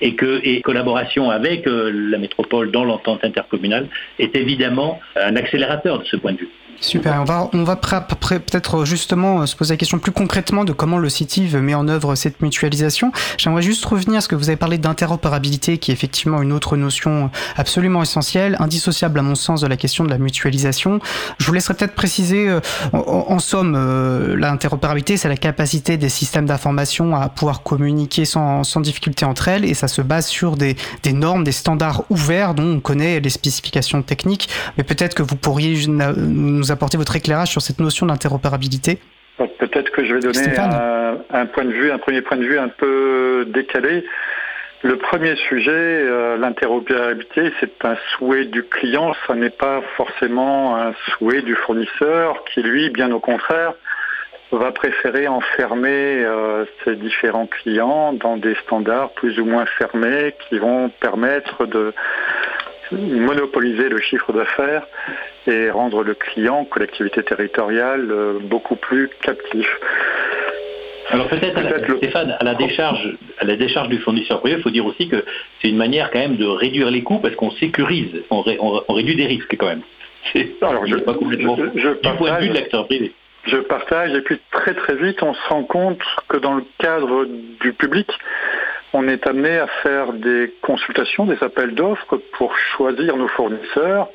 et que et collaboration avec euh, la métropole dans l'entente intercommunale est évidemment un accélérateur de ce point de vue. Super. On va, on va peut-être justement euh, se poser la question plus concrètement de comment le CITIV met en œuvre cette mutualisation. J'aimerais juste revenir à ce que vous avez parlé d'interopérabilité, qui est effectivement une autre notion absolument essentielle, indissociable à mon sens de la question de la mutualisation. Je vous laisserai peut-être préciser, euh, en, somme, euh, l'interopérabilité, c'est la capacité des systèmes d'information à pouvoir communiquer sans, sans, difficulté entre elles, et ça se base sur des, des normes, des standards ouverts dont on connaît les spécifications techniques. Mais peut-être que vous pourriez nous apporter votre éclairage sur cette notion d'interopérabilité Peut-être que je vais donner un, point de vue, un premier point de vue un peu décalé. Le premier sujet, euh, l'interopérabilité, c'est un souhait du client, ça n'est pas forcément un souhait du fournisseur qui, lui, bien au contraire, va préférer enfermer euh, ses différents clients dans des standards plus ou moins fermés qui vont permettre de monopoliser le chiffre d'affaires et rendre le client, collectivité territoriale, euh, beaucoup plus captif. Alors peut-être, Stéphane, à la décharge, à la décharge du fournisseur privé, il faut dire aussi que c'est une manière quand même de réduire les coûts parce qu'on sécurise, on, réduit des risques quand même. Alors je, pas complètement je, du point de vue de l'acteur privé. Je partage et puis très très vite on se rend compte que dans le cadre du public, on est amené à faire des consultations, des appels d'offres pour choisir nos fournisseurs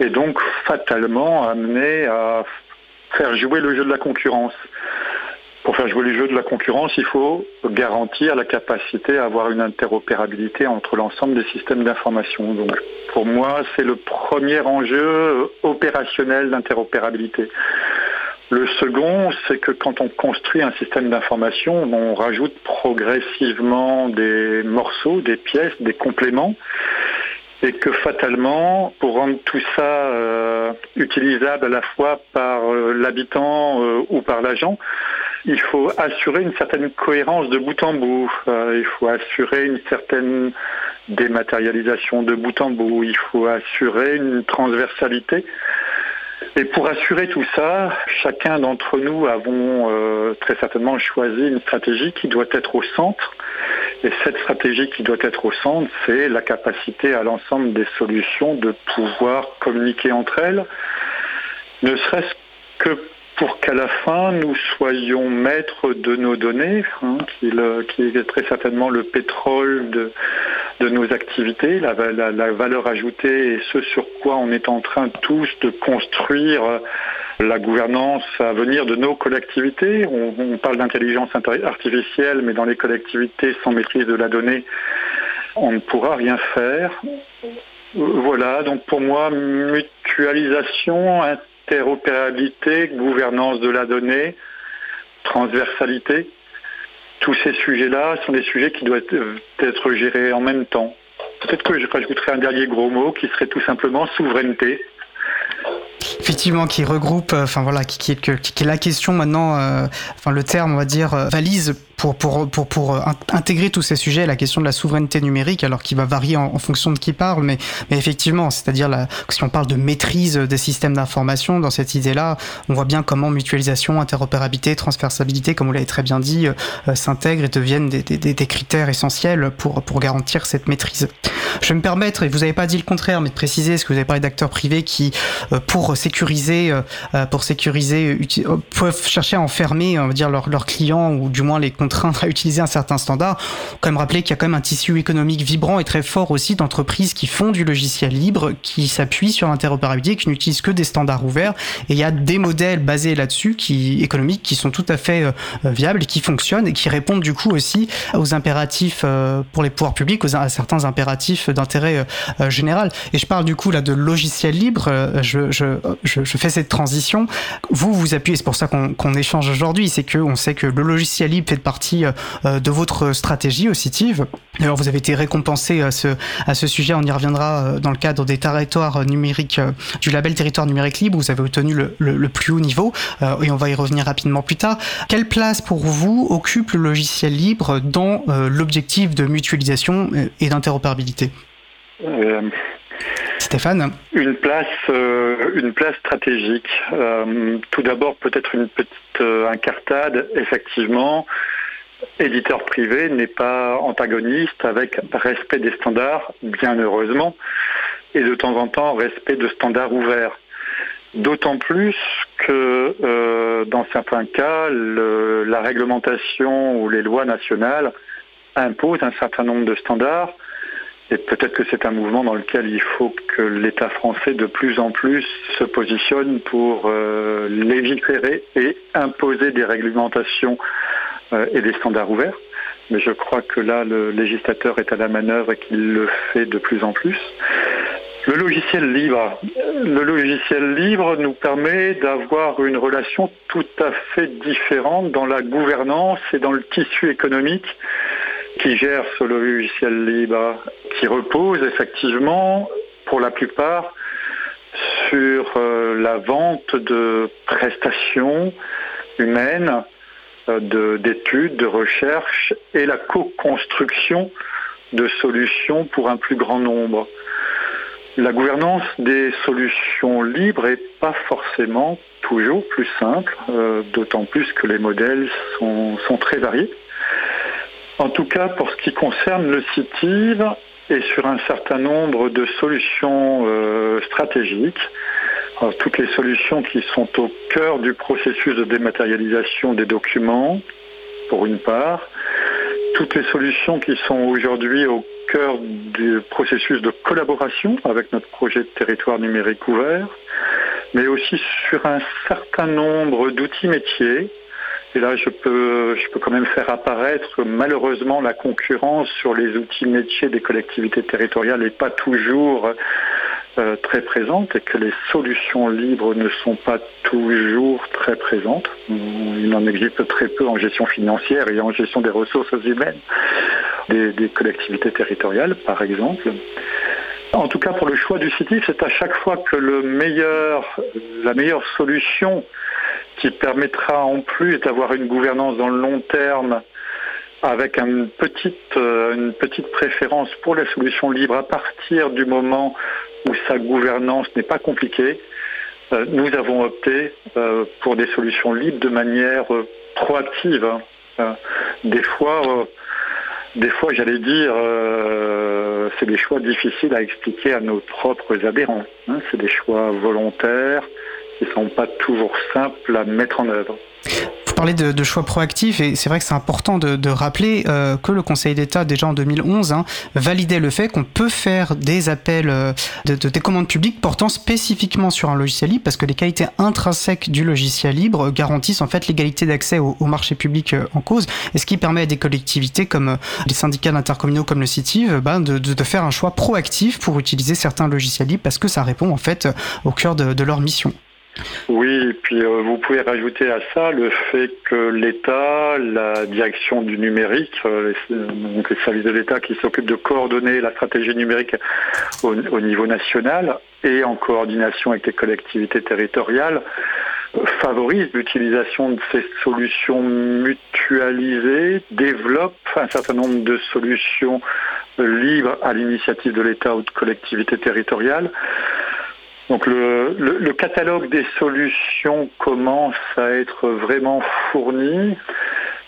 et donc fatalement amené à faire jouer le jeu de la concurrence. Pour faire jouer le jeu de la concurrence, il faut garantir la capacité à avoir une interopérabilité entre l'ensemble des systèmes d'information. Donc pour moi, c'est le premier enjeu opérationnel d'interopérabilité. Le second, c'est que quand on construit un système d'information, on rajoute progressivement des morceaux, des pièces, des compléments, et que fatalement, pour rendre tout ça euh, utilisable à la fois par euh, l'habitant euh, ou par l'agent, il faut assurer une certaine cohérence de bout en bout, il faut assurer une certaine dématérialisation de bout en bout, il faut assurer une transversalité et pour assurer tout ça, chacun d'entre nous avons euh, très certainement choisi une stratégie qui doit être au centre. Et cette stratégie qui doit être au centre, c'est la capacité à l'ensemble des solutions de pouvoir communiquer entre elles, ne serait-ce que pour qu'à la fin, nous soyons maîtres de nos données, hein, qui, est très certainement le pétrole de, nos activités, la, valeur ajoutée et ce sur quoi on est en train tous de construire la gouvernance à venir de nos collectivités. On, on parle d'intelligence artificielle, mais dans les collectivités sans maîtrise de la donnée, on ne pourra rien faire. Voilà, donc pour moi, mutualisation, interopérabilité, gouvernance de la donnée, transversalité. Tous ces sujets-là sont des sujets qui doivent être gérés en même temps. Peut-être que je rajouterai un dernier gros mot qui serait tout simplement souveraineté. effectivement qui regroupe, enfin voilà, qui, est la question maintenant, enfin le terme on va dire valise pour, pour, pour, pour euh, intégrer tous ces sujets, la question de la souveraineté numérique, alors qui va varier en, fonction de qui parle, mais, mais effectivement, c'est-à-dire si on parle de maîtrise des systèmes d'information, dans cette idée-là, on voit bien comment mutualisation, interopérabilité, transversabilité, comme vous l'avez très bien dit, euh, s'intègrent et deviennent des, des, des, critères essentiels pour, pour garantir cette maîtrise. Je vais me permettre, et vous n'avez pas dit le contraire, mais de préciser, ce que vous avez parlé d'acteurs privés qui, euh, pour sécuriser, pour sécuriser, peuvent chercher à enfermer, on va dire, leurs, clients, ou du moins les train à utiliser un certain standard. Quand même rappeler qu'il y a quand même un tissu économique vibrant et très fort aussi d'entreprises qui font du logiciel libre, qui s'appuient sur l'interopérabilité, qui n'utilisent que des standards ouverts. Et il y a des modèles basés là-dessus, qui économiques, qui sont tout à fait euh, viables et qui fonctionnent et qui répondent du coup aussi aux impératifs euh, pour les pouvoirs publics, aux, à certains impératifs d'intérêt euh, général. Et je parle du coup là de logiciel libre. Je, je, je, je fais cette transition. Vous vous appuyez, c'est pour ça qu'on échange aujourd'hui, c'est que on sait que le logiciel libre fait partie euh, de votre stratégie aussi, TIV. Alors vous avez été récompensé à ce, à ce sujet, on y reviendra euh, dans le cadre des territoires numériques, euh, du label territoire numérique libre, vous avez obtenu le, le, plus haut niveau, et on va y revenir rapidement plus tard. Quelle place pour vous occupe le logiciel libre dans l'objectif de mutualisation et d'interopérabilité? Stéphane? Une place, une place stratégique. tout d'abord, peut-être une petite incartade, effectivement éditeur privé n'est pas antagoniste avec respect des standards, bien heureusement, et de temps en temps respect de standards ouverts. D'autant plus que euh, dans certains cas, la réglementation ou les lois nationales imposent un certain nombre de standards. Et peut-être que c'est un mouvement dans lequel il faut que l'État français de plus en plus se positionne pour euh, légiférer et imposer des réglementations et des standards ouverts. Mais je crois que là, le législateur est à la manœuvre et qu'il le fait de plus en plus. Le logiciel libre. Le logiciel libre nous permet d'avoir une relation tout à fait différente dans la gouvernance et dans le tissu économique qui gère ce logiciel libre, qui repose effectivement, pour la plupart, sur euh, la vente de prestations humaines d'études, de, recherche et la co-construction de solutions pour un plus grand nombre. La gouvernance des solutions libres n'est pas forcément toujours plus simple, euh, d'autant plus que les modèles sont, très variés. En tout cas, pour ce qui concerne le CITIV et sur un certain nombre de solutions euh, stratégiques, toutes les solutions qui sont au cœur du processus de dématérialisation des documents, pour une part, toutes les solutions qui sont aujourd'hui au cœur du processus de collaboration avec notre projet de territoire numérique ouvert, mais aussi sur un certain nombre d'outils métiers. Et là, je peux, je peux quand même faire apparaître malheureusement la concurrence sur les outils métiers des collectivités territoriales et pas toujours euh, très présente et que les solutions libres ne sont pas toujours très présentes. Il en existe très peu en gestion financière et en gestion des ressources humaines des, collectivités territoriales, par exemple. En tout cas, pour le choix du CITIF, c'est à chaque fois que le meilleur, la meilleure solution qui permettra en plus d'avoir une gouvernance dans le long terme avec une petite, euh, une petite préférence pour les solutions libres à partir du moment où sa gouvernance n'est pas compliquée, euh, nous avons opté euh, pour des solutions libres de manière proactive. Hein. Des fois, des fois, j'allais dire, c'est des choix difficiles à expliquer à nos propres adhérents. Hein. C'est des choix volontaires qui ne sont pas toujours simples à mettre en œuvre parler de, choix proactifs et c'est vrai que c'est important de, rappeler euh, que le Conseil d'État, déjà en 2011, hein, validait le fait qu'on peut faire des appels euh, de, des commandes publiques portant spécifiquement sur un logiciel libre parce que les qualités intrinsèques du logiciel libre garantissent en fait l'égalité d'accès au, marché public euh, en cause et ce qui permet à des collectivités comme les syndicats d'intercommunaux comme le CITIV de, de, faire un choix proactif pour utiliser certains logiciels libres parce que ça répond en fait au cœur de leur mission. Oui, et puis euh, vous pouvez rajouter à ça le fait que l'État, la direction du numérique, euh, les, donc les services de l'État qui s'occupent de coordonner la stratégie numérique au, au, niveau national et en coordination avec les collectivités territoriales, favorise l'utilisation de ces solutions mutualisées, développe un certain nombre de solutions libres à l'initiative de l'État ou de collectivités territoriales. Donc le, catalogue des solutions commence à être vraiment fourni.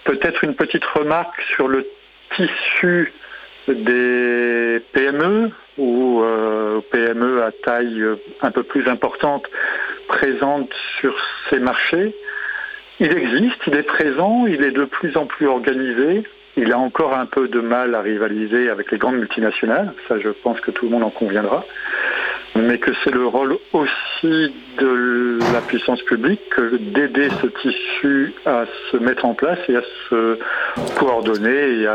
Peut-être une petite remarque sur le tissu des PME ou euh, PME à taille un peu plus importante présentes sur ces marchés. Il existe, il est présent, il est de plus en plus organisé. Il a encore un peu de mal à rivaliser avec les grandes multinationales, ça je pense que tout le monde en conviendra mais que c'est le rôle aussi de la puissance publique d'aider ce tissu à se mettre en place et à se coordonner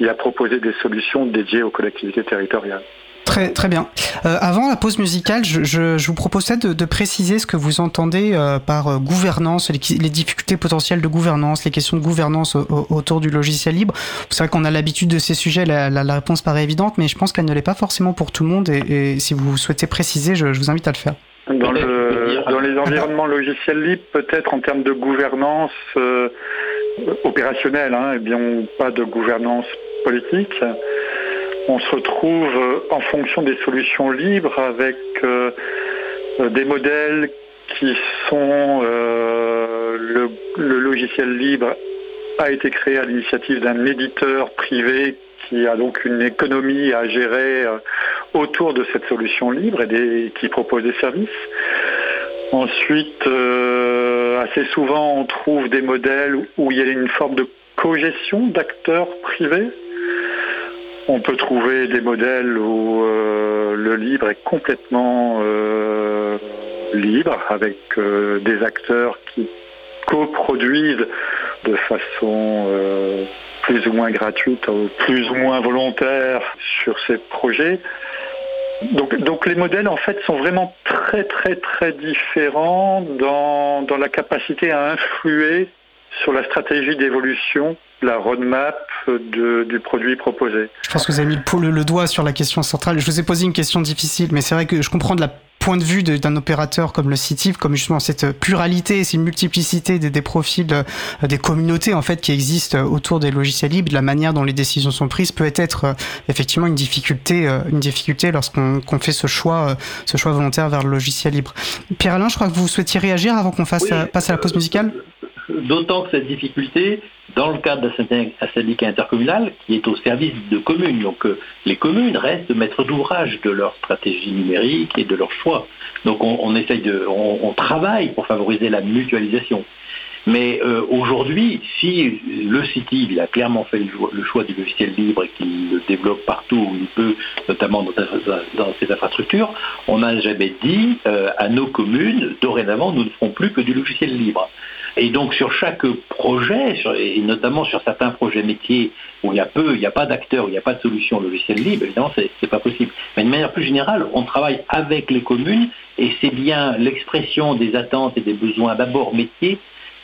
et à, proposer des solutions dédiées aux collectivités territoriales. Très, très bien. Euh, avant la pause musicale, je, je, je vous proposais de, de, préciser ce que vous entendez euh, par euh, gouvernance, les, les, difficultés potentielles de gouvernance, les questions de gouvernance au, autour du logiciel libre. C'est vrai qu'on a l'habitude de ces sujets, la, la, la, réponse paraît évidente, mais je pense qu'elle ne l'est pas forcément pour tout le monde. Et, et si vous souhaitez préciser, je, je, vous invite à le faire. Dans, le, dans les environnements logiciels libres, peut-être en termes de gouvernance euh, opérationnelle, hein, et bien pas de gouvernance politique on se retrouve en fonction des solutions libres avec euh, des modèles qui sont euh, le, logiciel libre a été créé à l'initiative d'un éditeur privé qui a donc une économie à gérer euh, autour de cette solution libre et qui propose des services. Ensuite, euh, assez souvent, on trouve des modèles où il y a une forme de cogestion d'acteurs privés on peut trouver des modèles où euh, le libre est complètement euh, libre, avec euh, des acteurs qui coproduisent de façon plus ou moins gratuite plus ou moins volontaire sur ces projets. Donc, les modèles en fait sont vraiment très très très différents dans la capacité à influer sur la stratégie d'évolution la roadmap de, du produit proposé. Je pense que vous avez mis le, le, doigt sur la question centrale. Je vous ai posé une question difficile, mais c'est vrai que je comprends de la point de vue d'un opérateur comme le CITIV, comme justement cette pluralité, cette multiplicité des, des profils, euh, des communautés en fait qui existent autour des logiciels libres, de la manière dont les décisions sont prises peut être euh, effectivement une difficulté, euh, une difficulté lorsqu'on qu fait ce choix, ce choix volontaire vers le logiciel libre. Pierre-Alain, je crois que vous souhaitiez réagir avant qu'on fasse oui, passe à la pause musicale? D'autant que cette difficulté, dans le cadre d'un syndicat intercommunal qui est au service de communes. Donc euh, les communes restent maîtres d'ouvrage de leur stratégie numérique et de leur choix. Donc on, de, on, travaille pour favoriser la mutualisation. Mais euh, aujourd'hui, si le CITIV a clairement fait le choix du logiciel libre et qu'il le développe partout où il peut, notamment dans, dans ses infrastructures, on n'a jamais dit euh, à nos communes, dorénavant, nous ne ferons plus que du logiciel libre. Et donc sur chaque projet, et notamment sur certains projets métiers où il y a peu, il n'y a pas d'acteurs, où il n'y a pas de solution logiciel libre, évidemment c'est pas possible. Mais de manière plus générale, on travaille avec les communes et c'est bien l'expression des attentes et des besoins d'abord métiers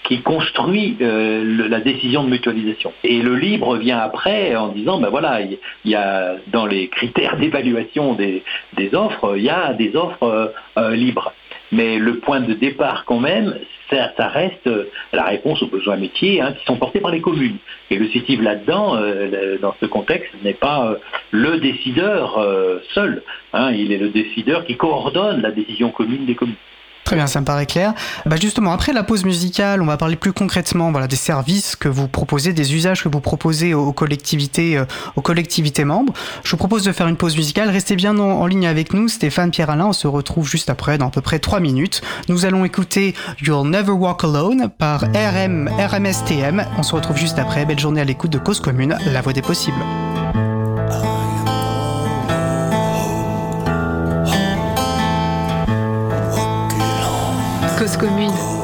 qui construit euh, la décision de mutualisation. Et le libre vient après en disant, ben voilà, il y, a dans les critères d'évaluation des, des, offres, il y a des offres euh, euh, libres. Mais le point de départ quand même, ça, reste la réponse aux besoins métiers hein, qui sont portés par les communes. Et le CITIV là-dedans, euh, dans ce contexte, n'est pas euh, le décideur euh, seul. Hein, il est le décideur qui coordonne la décision commune des communes. Très bien, ça me paraît clair. Bah justement, après la pause musicale, on va parler plus concrètement des services que vous proposez, des usages que vous proposez aux collectivités, euh, aux collectivités membres. Je vous propose de faire une pause musicale. Restez bien en, en ligne avec nous, Stéphane Pierre-Alain. On se retrouve juste après, dans à peu près 3 minutes. Nous allons écouter You'll Never Walk Alone par RM, RMSTM. On se retrouve juste après. Belle journée à l'écoute de Cause Commune, la voix des possibles. Commune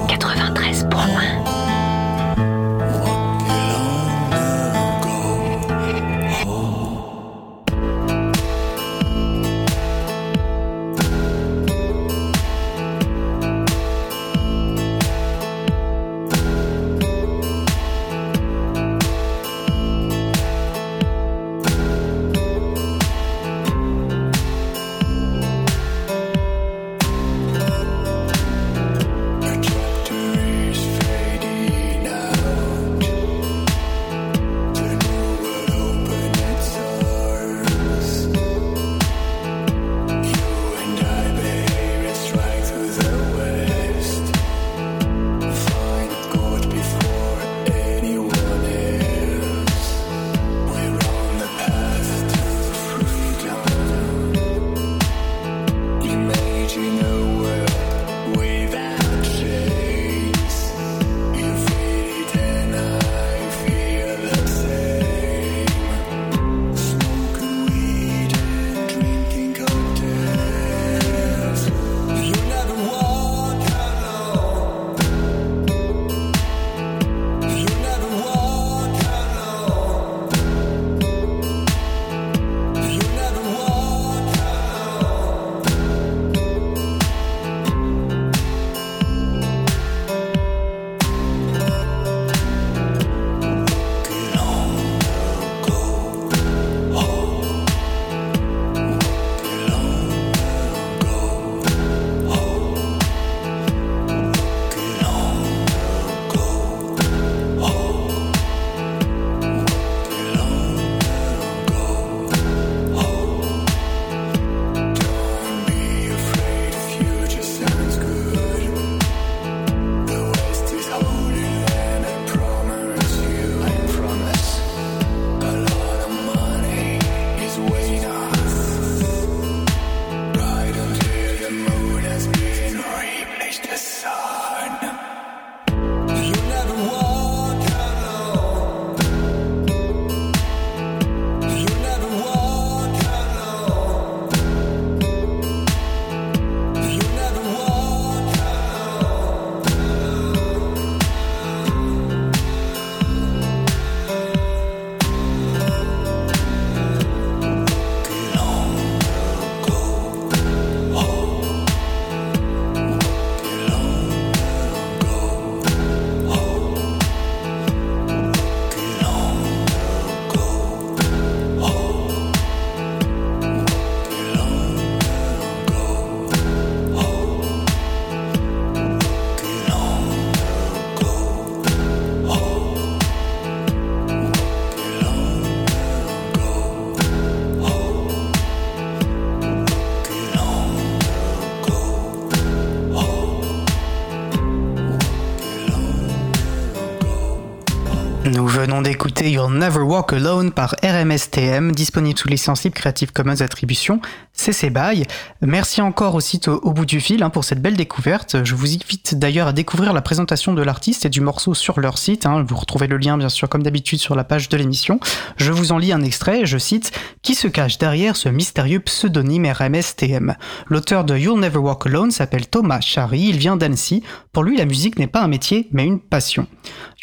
d'écouter You'll Never Walk Alone par RMSTM, disponible sous licence libre Creative Commons Attribution, CC BY. Merci encore au site au, bout du fil hein, pour cette belle découverte. Je vous invite d'ailleurs à découvrir la présentation de l'artiste et du morceau sur leur site. Hein. Vous retrouvez le lien bien sûr comme d'habitude sur la page de l'émission. Je vous en lis un extrait, je cite Qui se cache derrière ce mystérieux pseudonyme RMSTM L'auteur de You'll Never Walk Alone s'appelle Thomas Chary, il vient d'Annecy. Pour lui, la musique n'est pas un métier mais une passion.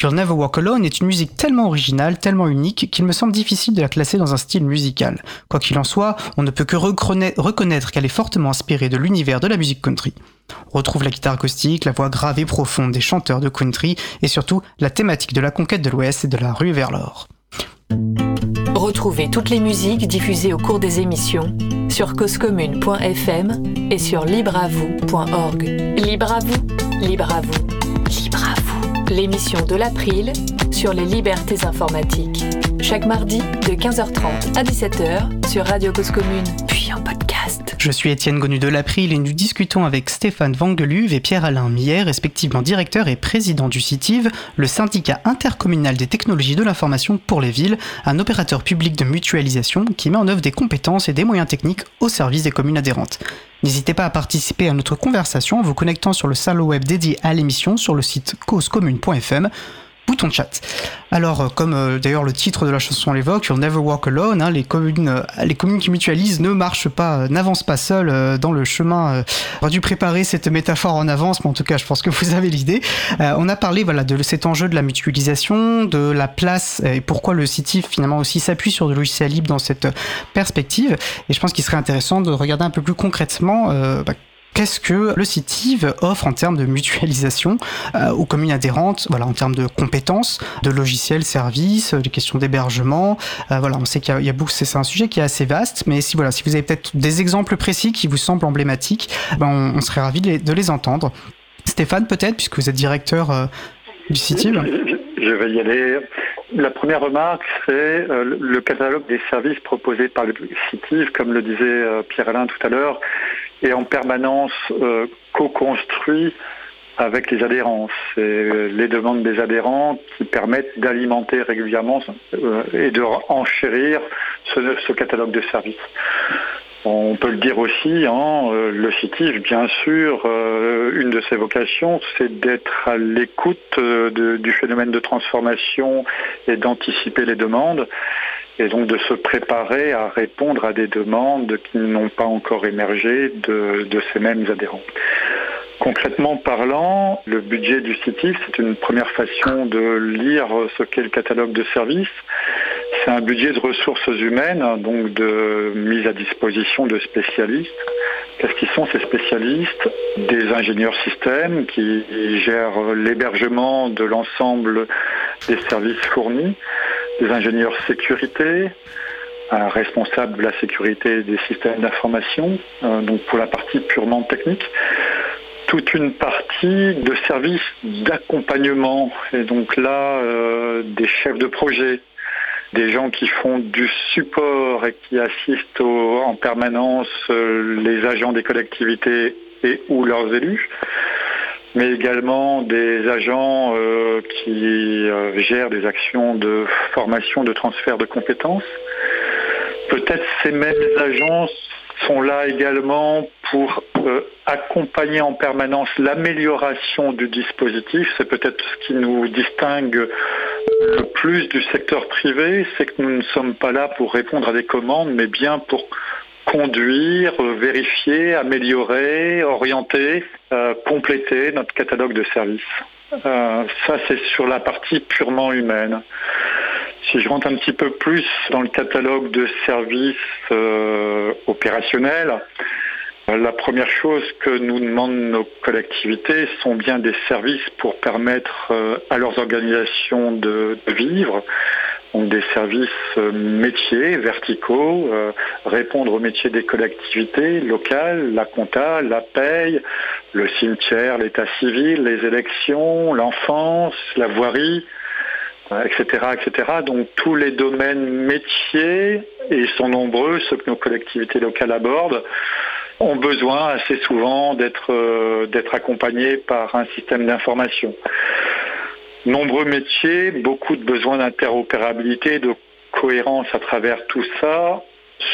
You'll Never Walk Alone est une musique tellement originale, tellement unique, qu'il me semble difficile de la classer dans un style musical. Quoi qu'il en soit, on ne peut que reconnaître qu'elle est fortement inspirée de l'univers de la musique country. Retrouve la guitare acoustique, la voix grave et profonde des chanteurs de country, et surtout la thématique de la conquête de l'Ouest et de la rue vers l'or. Retrouvez toutes les musiques diffusées au cours des émissions sur causecommune.fm et sur libreavoue.org. Libre à vous, libre à vous, libre à vous. L'émission de l'April sur les libertés informatiques. Chaque mardi de 15h30 à 17h sur Radio Cause Commune, puis en podcast. Je suis Étienne Gonu de l'April et nous discutons avec Stéphane Vangeluve et Pierre-Alain Mier, respectivement directeur et président du CITIV, le syndicat intercommunal des technologies de l'information pour les villes, un opérateur public de mutualisation qui met en œuvre des compétences et des moyens techniques au service des communes adhérentes. N'hésitez pas à participer à notre conversation en vous connectant sur le salon web dédié à l'émission sur le site causecommune.fm bouton chat. Alors, euh, comme euh, d'ailleurs le titre de la chanson l'évoque, You'll Never Walk Alone, hein, les, communes, euh, les communes qui mutualisent ne marchent pas, n'avancent pas seules dans le chemin. J'aurais dû préparer cette métaphore en avance, mais en tout cas, je pense que vous avez l'idée. on a parlé voilà, de cet enjeu de la mutualisation, de la place et pourquoi le CITIF finalement aussi s'appuie sur le logiciel libre dans cette perspective. Et je pense qu'il serait intéressant de regarder un peu plus concrètement bah, Qu'est-ce que le CITIV offre en termes de mutualisation euh, aux communes adhérentes, voilà, en termes de compétences, de logiciels, services, des questions d'hébergement. Euh, voilà, on sait qu'il y a, beaucoup, c'est un sujet qui est assez vaste, mais si voilà, si vous avez peut-être des exemples précis qui vous semblent emblématiques, ben on, serait ravi de les, entendre. Stéphane, peut-être, puisque vous êtes directeur euh, du CITIV. Je vais y aller. La première remarque, c'est le catalogue des services proposés par le CITIV, comme le disait Pierre-Alain tout à l'heure, et en permanence euh, co-construit avec les adhérents. C'est euh, les demandes des adhérents qui permettent d'alimenter régulièrement euh, et de enchérir ce, catalogue de services. On peut le dire aussi, hein, le CITIF, bien sûr, une de ses vocations, c'est d'être à l'écoute du phénomène de transformation et d'anticiper les demandes et donc de se préparer à répondre à des demandes qui n'ont pas encore émergé de, ces mêmes adhérents. Concrètement parlant, le budget du CITIF, c'est une première façon de lire ce qu'est le catalogue de services. C'est un budget de ressources humaines, donc de mise à disposition de spécialistes. Qu'est-ce qu'ils sont ces spécialistes? Des ingénieurs systèmes qui gèrent l'hébergement de l'ensemble des services fournis, des ingénieurs sécurité, responsable de la sécurité des systèmes d'information, euh, donc pour la partie purement technique, toute une partie de services d'accompagnement, et donc là, euh, des chefs de projet, des gens qui font du support et qui assistent en permanence euh, les agents des collectivités et ou leurs élus mais également des agents euh, qui euh, gèrent des actions de formation, de transfert de compétences. Peut-être ces mêmes agents sont là également pour euh, accompagner en permanence l'amélioration du dispositif. C'est peut-être ce qui nous distingue le plus du secteur privé, c'est que nous ne sommes pas là pour répondre à des commandes, mais bien pour conduire, vérifier, améliorer, orienter, euh, compléter notre catalogue de services. Euh, ça, c'est sur la partie purement humaine. Si je rentre un petit peu plus dans le catalogue de services euh, opérationnels, la première chose que nous demandent nos collectivités sont bien des services pour permettre à leurs organisations de vivre, donc des services euh, métiers verticaux, euh, répondre aux métiers des collectivités locales, la compta, la paye, le cimetière, l'état civil, les élections, l'enfance, la voirie, etc., euh, etc. Donc tous les domaines métiers, et ils sont nombreux, ceux que nos collectivités locales abordent, ont besoin assez souvent d'être d'être accompagnés par un système d'information. Nombreux métiers, beaucoup de besoins d'interopérabilité, de cohérence à travers tout ça,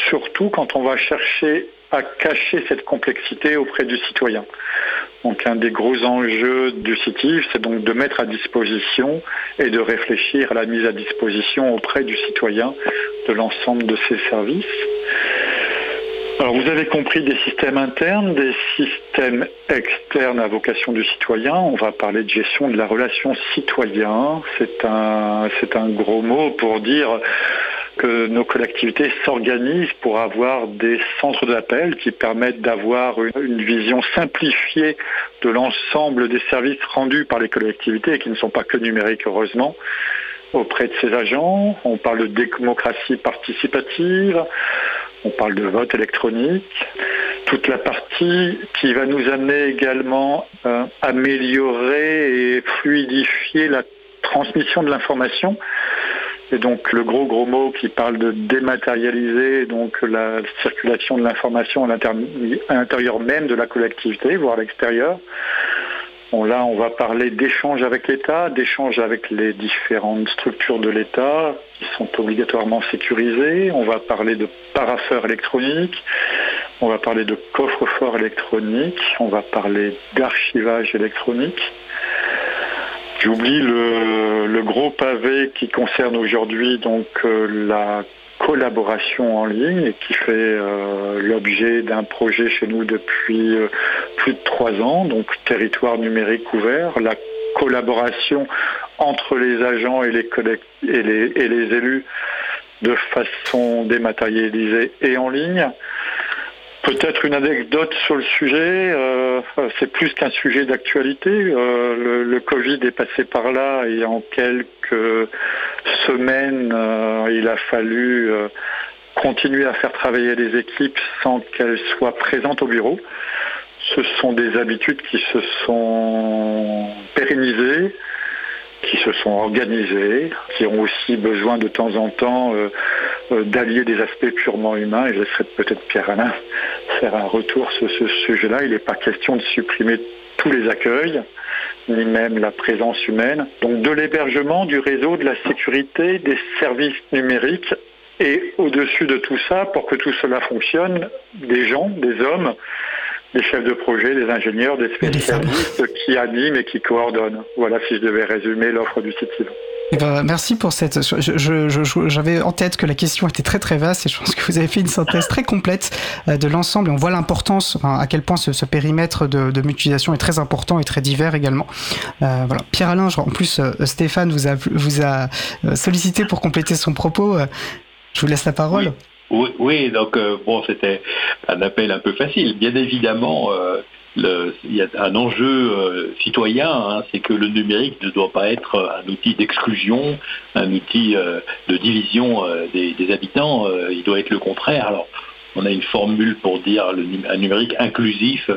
surtout quand on va chercher à cacher cette complexité auprès du citoyen. Donc un des gros enjeux du CITIV, c'est donc de mettre à disposition et de réfléchir à la mise à disposition auprès du citoyen de l'ensemble de ces services. Alors vous avez compris des systèmes internes, des systèmes externes à vocation du citoyen. On va parler de gestion de la relation citoyen. C'est un, un gros mot pour dire que nos collectivités s'organisent pour avoir des centres d'appel qui permettent d'avoir une, vision simplifiée de l'ensemble des services rendus par les collectivités et qui ne sont pas que numériques heureusement auprès de ces agents. On parle de démocratie participative, on parle de vote électronique. Toute la partie qui va nous amener également à améliorer et fluidifier la transmission de l'information. Et donc le gros gros mot qui parle de dématérialiser donc la circulation de l'information à l'intérieur même de la collectivité, voire à l'extérieur. Là, on va parler d'échanges avec l'État, d'échanges avec les différentes structures de l'État qui sont obligatoirement sécurisées. On va parler de parapheurs électroniques. On va parler de coffre-fort électronique. On va parler d'archivage électronique. J'oublie le, gros pavé qui concerne aujourd'hui donc euh, la collaboration en ligne et qui fait euh, l'objet d'un projet chez nous depuis euh, plus de trois ans, donc territoire numérique ouvert, la collaboration entre les agents et les, élus de façon dématérialisée et en ligne. Peut-être une anecdote sur le sujet, euh, c'est plus qu'un sujet d'actualité. Euh, le, Covid est passé par là et en quelques semaines, euh, il a fallu continuer à faire travailler les équipes sans qu'elles soient présentes au bureau. Ce sont des habitudes qui se sont pérennisées, qui se sont organisées, qui ont aussi besoin de temps en temps euh, d'allier des aspects purement humains. Et je laisserai peut-être Pierre-Alain faire un retour sur ce sujet-là. Il n'est pas question de supprimer tous les accueils, ni même la présence humaine. Donc de l'hébergement, du réseau, de la sécurité, des services numériques. Et au-dessus de tout ça, pour que tout cela fonctionne, des gens, des hommes, des chefs de projet, des ingénieurs, des spécialistes qui animent et qui coordonnent. Voilà si je devais résumer l'offre du site. Eh ben, merci pour cette. J'avais en tête que la question était très très vaste et je pense que vous avez fait une synthèse très complète euh, de l'ensemble et on voit l'importance, à quel point ce, périmètre de, mutualisation est très important et très divers également. Euh, voilà. Pierre-Alain, en plus, euh, Stéphane vous a, vous a sollicité pour compléter son propos. Je vous laisse la parole. Oui, oui donc bon, c'était un appel un peu facile. Bien évidemment, il y a un enjeu euh, citoyen, hein, c'est que le numérique ne doit pas être un outil d'exclusion, un outil euh, de division euh, des, habitants, il doit être le contraire. Alors, on a une formule pour dire un numérique inclusif,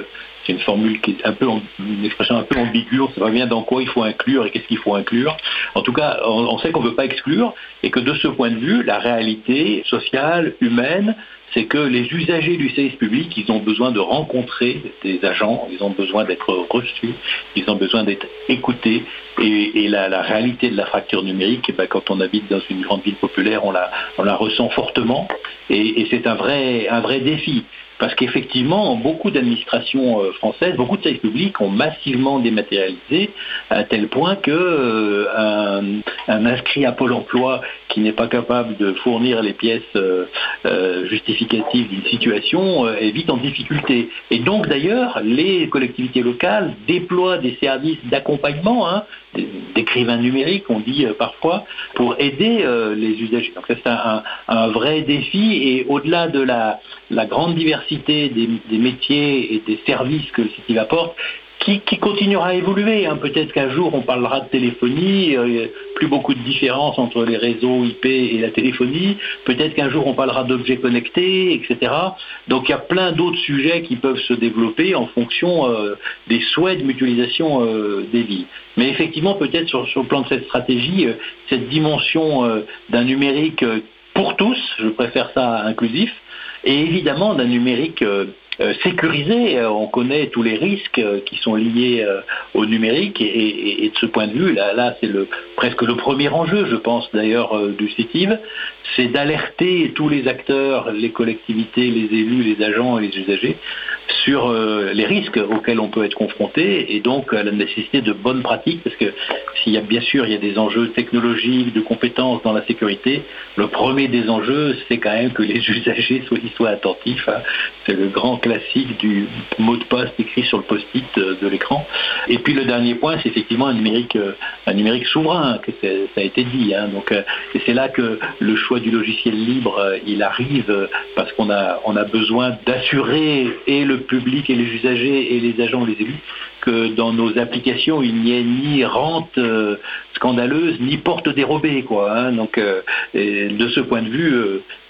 c'est une formule qui est un peu une expression un peu ambiguë, on ne sait pas bien dans quoi il faut inclure et qu'est-ce qu'il faut inclure. En tout cas, on sait qu'on ne veut pas exclure et que de ce point de vue, la réalité sociale, humaine, c'est que les usagers du service public, ils ont besoin de rencontrer des agents, ils ont besoin d'être reçus, ils ont besoin d'être écoutés. Et, la, réalité de la fracture numérique, eh ben, quand on habite dans une grande ville populaire, on la, ressent fortement. Et, c'est un vrai défi. Parce qu'effectivement, beaucoup d'administrations euh, françaises, beaucoup de services publics ont massivement dématérialisé à tel point que euh, un, inscrit à Pôle emploi qui n'est pas capable de fournir les pièces euh, justificatives d'une situation est vite en difficulté. Et donc d'ailleurs, les collectivités locales déploient des services d'accompagnement, hein, d'écrivains numériques, on dit parfois, pour aider les usagers. Donc c'est un, un, vrai défi et au-delà de la, la grande diversité des, métiers et des services que le site apporte, qui, continuera à évoluer. Hein. Peut-être qu'un jour on parlera de téléphonie, euh, plus beaucoup de différence entre les réseaux IP et la téléphonie. Peut-être qu'un jour on parlera d'objets connectés, etc. Donc il y a plein d'autres sujets qui peuvent se développer en fonction euh, des souhaits de mutualisation euh, des villes. Mais effectivement, peut-être sur, le plan de cette stratégie, cette dimension d'un numérique pour tous, je préfère ça inclusif, et évidemment d'un numérique euh, euh, sécurisé. Euh, on connaît tous les risques euh, qui sont liés au numérique et, de ce point de vue, là, c'est presque le premier enjeu, je pense d'ailleurs, du CITIV, c'est d'alerter tous les acteurs, les collectivités, les élus, les agents et les usagers sur euh, les risques auxquels on peut être confronté et donc la nécessité de bonnes pratiques parce que y a bien sûr il y a des enjeux technologiques, de compétences dans la sécurité, le premier des enjeux c'est quand même que les usagers soient, soient attentifs. Hein. C'est le grand classique du mot de passe écrit sur le post-it euh, de l'écran. Et puis le dernier point c'est effectivement un numérique, euh, un numérique souverain, que ça a été dit. Hein. Donc, et c'est là que le choix du logiciel libre il arrive parce qu'on a, a besoin d'assurer et le public et les usagers et les agents, les élus, que dans nos applications, il n'y ait ni rente euh, scandaleuse, ni porte dérobée. Quoi, hein. Donc, euh, de ce point de vue,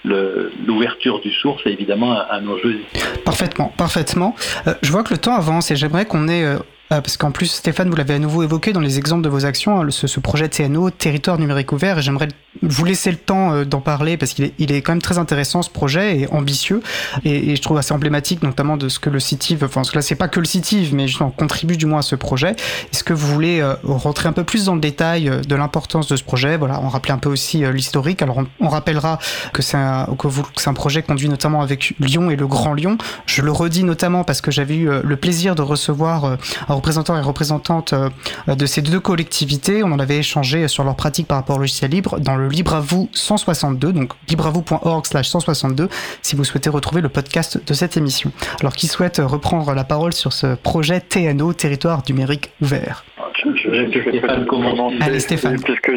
euh, l'ouverture du source est évidemment un, enjeu. Parfaitement, parfaitement. je vois que le temps avance et j'aimerais qu'on ait euh, parce qu'en plus, Stéphane, vous l'avez à nouveau évoqué dans les exemples de vos actions, hein, ce, projet TNO, Territoire numérique ouvert, et j'aimerais vous laisser le temps euh, d'en parler parce qu'il est, il est quand même très intéressant ce projet et ambitieux, et, je trouve assez emblématique notamment de ce que le CITIV, enfin là c'est pas que le CITIV, mais justement contribue du moins à ce projet. Est-ce que vous voulez euh, rentrer un peu plus dans le détail de l'importance de ce projet? Voilà, on rappelait un peu aussi l'historique. Alors on, rappellera que c'est un, un projet conduit notamment avec Lyon et le Grand Lyon. Je le redis notamment parce que j'avais eu le plaisir de recevoir représentants et représentantes euh, de ces deux collectivités. On en avait échangé sur leurs pratiques par rapport au logiciel libre dans le Libre à vous 162, donc libreavou.org slash 162, si vous souhaitez retrouver le podcast de cette émission. Alors, qui souhaite reprendre la parole sur ce projet TNO, Territoire numérique ouvert? Je, Stéphane commencer. Allez, Stéphane. Puisque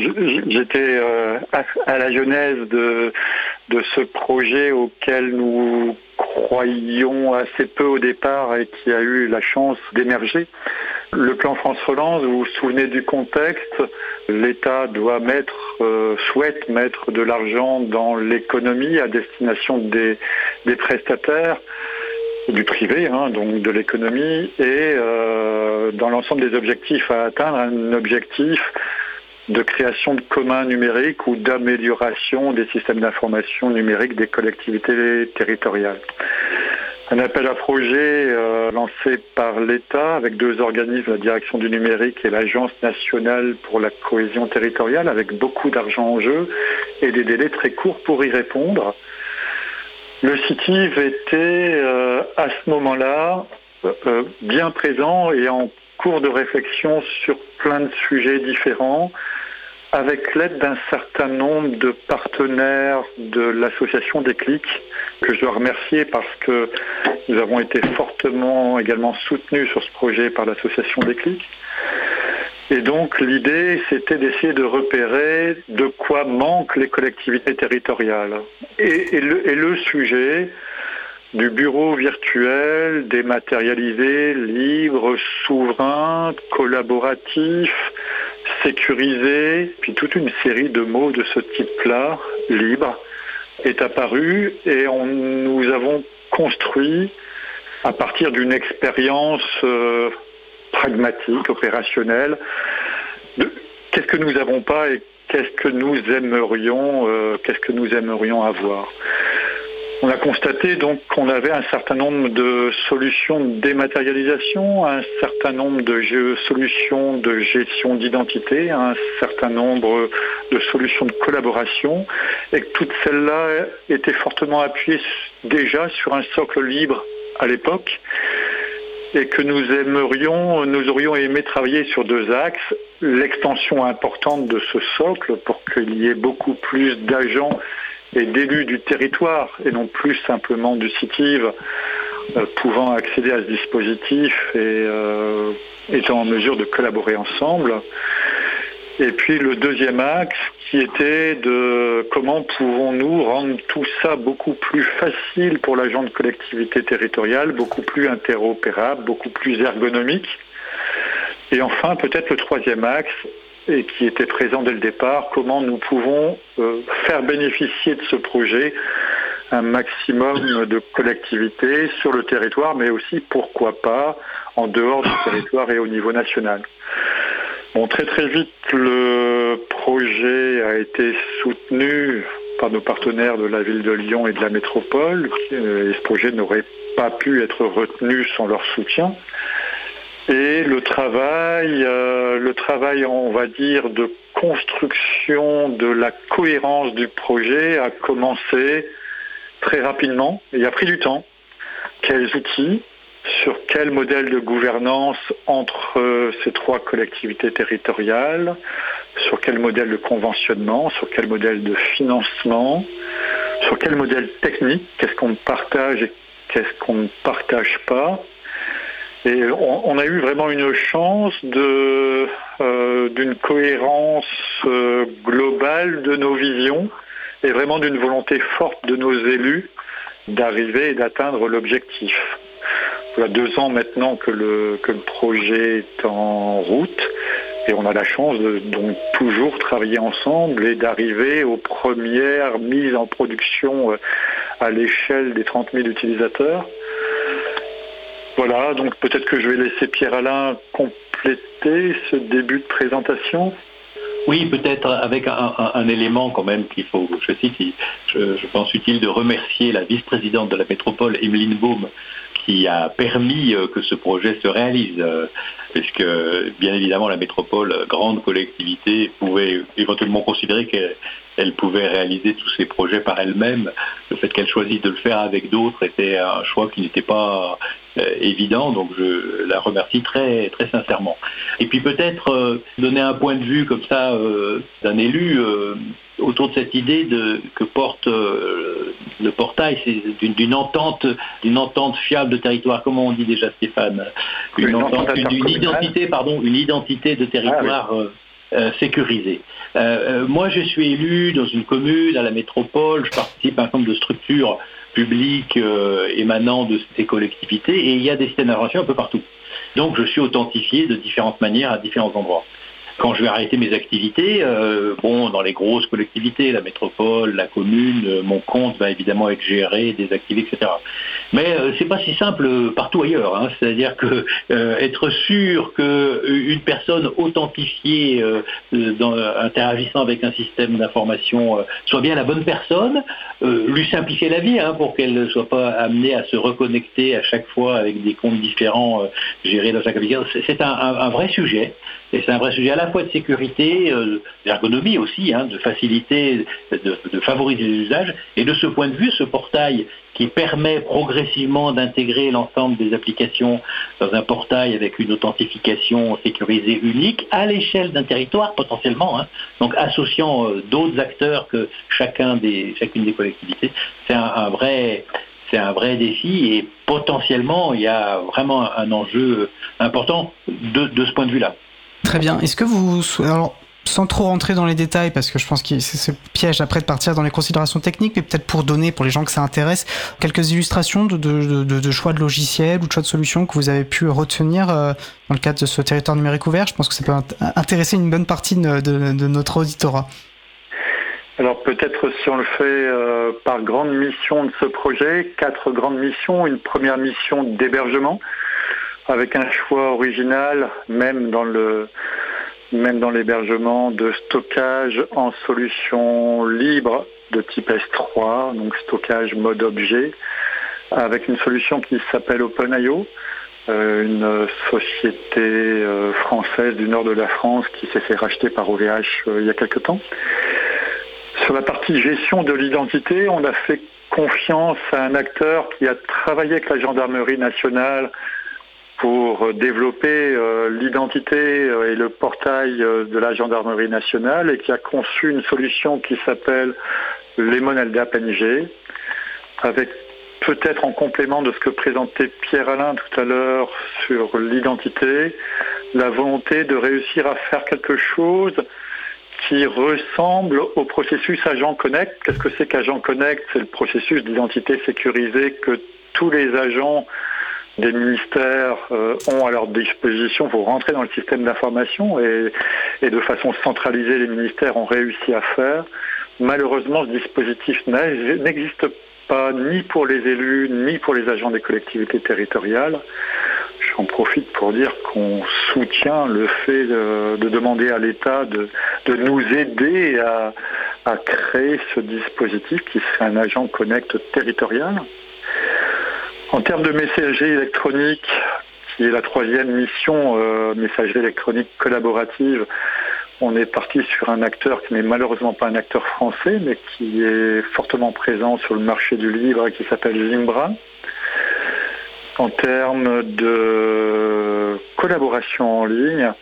j'étais euh, à la genèse de, de ce projet auquel nous croyions assez peu au départ et qui a eu la chance d'émerger. Le plan France Relance, vous vous souvenez du contexte, l'État doit mettre, euh, souhaite mettre de l'argent dans l'économie à destination des, prestataires du privé, hein, donc de l'économie, et euh, dans l'ensemble des objectifs à atteindre, un objectif de création de communs numériques ou d'amélioration des systèmes d'information numérique des collectivités territoriales. Un appel à projet euh, lancé par l'État avec deux organismes, la direction du numérique et l'Agence nationale pour la cohésion territoriale, avec beaucoup d'argent en jeu et des délais très courts pour y répondre. Le CITIV était euh, à ce moment-là euh, bien présent et en cours de réflexion sur plein de sujets différents, avec l'aide d'un certain nombre de partenaires de l'association des clics, que je dois remercier parce que nous avons été fortement également soutenus sur ce projet par l'association des clics. Et donc l'idée, c'était d'essayer de repérer de quoi manquent les collectivités territoriales. Et, le, et le sujet, du bureau virtuel, dématérialisé, libre, souverain, collaboratif, sécurisé, puis toute une série de mots de ce type-là, libre, est apparu et nous avons construit à partir d'une expérience euh, pragmatique, opérationnelle, qu'est-ce que nous n'avons pas et qu'est-ce que nous aimerions, euh, qu'est-ce que nous aimerions avoir. On a constaté donc qu'on avait un certain nombre de solutions de dématérialisation, un certain nombre de solutions de gestion d'identité, un certain nombre de solutions de collaboration, et que toutes celles-là étaient fortement appuyées déjà sur un socle libre à l'époque, et que nous aimerions, nous aurions aimé travailler sur deux axes, l'extension importante de ce socle pour qu'il y ait beaucoup plus d'agents et d'élus du territoire et non plus simplement du CITIV euh, pouvant accéder à ce dispositif et euh, étant en mesure de collaborer ensemble. Et puis le deuxième axe qui était de comment pouvons-nous rendre tout ça beaucoup plus facile pour l'agent de collectivité territoriale, beaucoup plus interopérable, beaucoup plus ergonomique. Et enfin, peut-être le troisième axe, et qui était présent dès le départ, comment nous pouvons euh, faire bénéficier de ce projet un maximum de collectivités sur le territoire, mais aussi, pourquoi pas, en dehors du territoire et au niveau national. Bon, très très vite, le projet a été soutenu par nos partenaires de la ville de Lyon et de la métropole, et ce projet n'aurait pas pu être retenus sans leur soutien. Et le travail, euh, le travail, on va dire, de construction de la cohérence du projet a commencé très rapidement. Il a pris du temps. Quels outils Sur quel modèle de gouvernance entre euh, ces trois collectivités territoriales Sur quel modèle de conventionnement Sur quel modèle de financement Sur quel modèle technique Qu'est-ce qu'on partage et qu'est-ce qu'on ne partage pas et on, a eu vraiment une chance euh, d'une cohérence euh, globale de nos visions et vraiment d'une volonté forte de nos élus d'arriver et d'atteindre l'objectif. Voilà deux ans maintenant que le, projet est en route et on a la chance de toujours travailler ensemble et d'arriver aux premières mises en production euh, à l'échelle des 30 000 utilisateurs. Voilà, donc peut-être que je vais laisser Pierre-Alain compléter ce début de présentation. Oui, peut-être avec un, élément quand même qu'il faut, je cite, je, pense utile de remercier la vice-présidente de la métropole, Emeline Baum, qui a permis euh, que ce projet se réalise, euh, puisque bien évidemment la métropole, grande collectivité, pouvait éventuellement considérer qu'elle pouvait réaliser tous ces projets par elle-même. Le fait qu'elle choisisse de le faire avec d'autres était un choix qui n'était pas euh, évident, donc je la remercie très, très sincèrement. Et puis peut-être euh, donner un point de vue comme ça euh, d'un élu autour de cette idée de, que porte le portail, c'est d'une entente, d'une entente fiable de territoire. Comment on dit déjà, Stéphane? Une, identité, pardon, une identité de territoire. Ah sécurisée. moi, je suis élu dans une commune, à la métropole, je participe à un nombre de structures public euh, émanant de ces collectivités et il y a des systèmes d'information un peu partout. Donc je suis authentifié de différentes manières à différents endroits quand je vais arrêter mes activités, euh, bon, dans les grosses collectivités, la métropole, la commune, euh, mon compte va évidemment être géré, désactivé, etc. Mais euh, c'est pas si simple partout ailleurs. Hein. C'est-à-dire que être sûr qu'une personne authentifiée interagissant avec un système d'information soit bien la bonne personne, lui simplifier la vie hein, pour qu'elle ne soit pas amenée à se reconnecter à chaque fois avec des comptes différents gérés dans chaque application. C'est un, vrai sujet. Et c'est un vrai sujet à la fois de sécurité, euh, d'ergonomie aussi, hein, de facilité, de, favoriser les usages. Et de ce point de vue, ce portail qui permet progressivement d'intégrer l'ensemble des applications dans un portail avec une authentification sécurisée unique à l'échelle d'un territoire potentiellement, hein. donc associant euh, d'autres acteurs que chacun des, chacune des collectivités, c'est un, vrai c'est un vrai défi et potentiellement il y a vraiment un enjeu important de ce point de vue-là. Très bien. Est-ce que vous... Alors, sans trop rentrer dans les détails, parce que je pense que c'est le piège après de partir dans les considérations techniques, mais peut-être pour donner, pour les gens que ça intéresse, quelques illustrations de, choix de logiciels ou de choix de solutions que vous avez pu retenir euh, dans le cadre de ce territoire numérique ouvert. Je pense que ça peut intéresser une bonne partie de, notre auditorat. Alors peut-être si on le fait euh, par grande mission de ce projet, quatre grandes missions. Une première mission d'hébergement, avec un choix original, même dans le même dans l'hébergement de stockage en solution libre de type S3, donc stockage mode objet, avec une solution qui s'appelle OpenIO, euh, une société euh, française du nord de la France qui s'est fait racheter par OVH euh, il y a quelque temps. Sur la partie gestion de l'identité, on a fait confiance à un acteur qui a travaillé avec la gendarmerie nationale pour développer euh, l'identité euh, et le portail euh, de la gendarmerie nationale et qui a conçu une solution qui s'appelle Lemon Aldap NG, avec peut-être en complément de ce que présentait Pierre-Alain tout à l'heure sur l'identité, la volonté de réussir à faire quelque chose qui ressemble au processus Agent Connect. Qu'est-ce que c'est qu'Agent Connect? C'est le processus d'identité sécurisée que tous les agents des ministères euh, ont à leur disposition pour rentrer dans le système d'information et, de façon centralisée, les ministères ont réussi à faire. Malheureusement, ce dispositif n'existe pas ni pour les élus, ni pour les agents des collectivités territoriales. J'en profite pour dire qu'on soutient le fait de, demander à l'État de, nous aider à, à créer ce dispositif qui serait un agent connect territorial. En termes de messagerie électronique, qui est la troisième mission, euh, messagerie électronique collaborative, on est parti sur un acteur qui n'est malheureusement pas un acteur français, mais qui est fortement présent sur le marché du livre et qui s'appelle Zimbra. En termes de collaboration en ligne,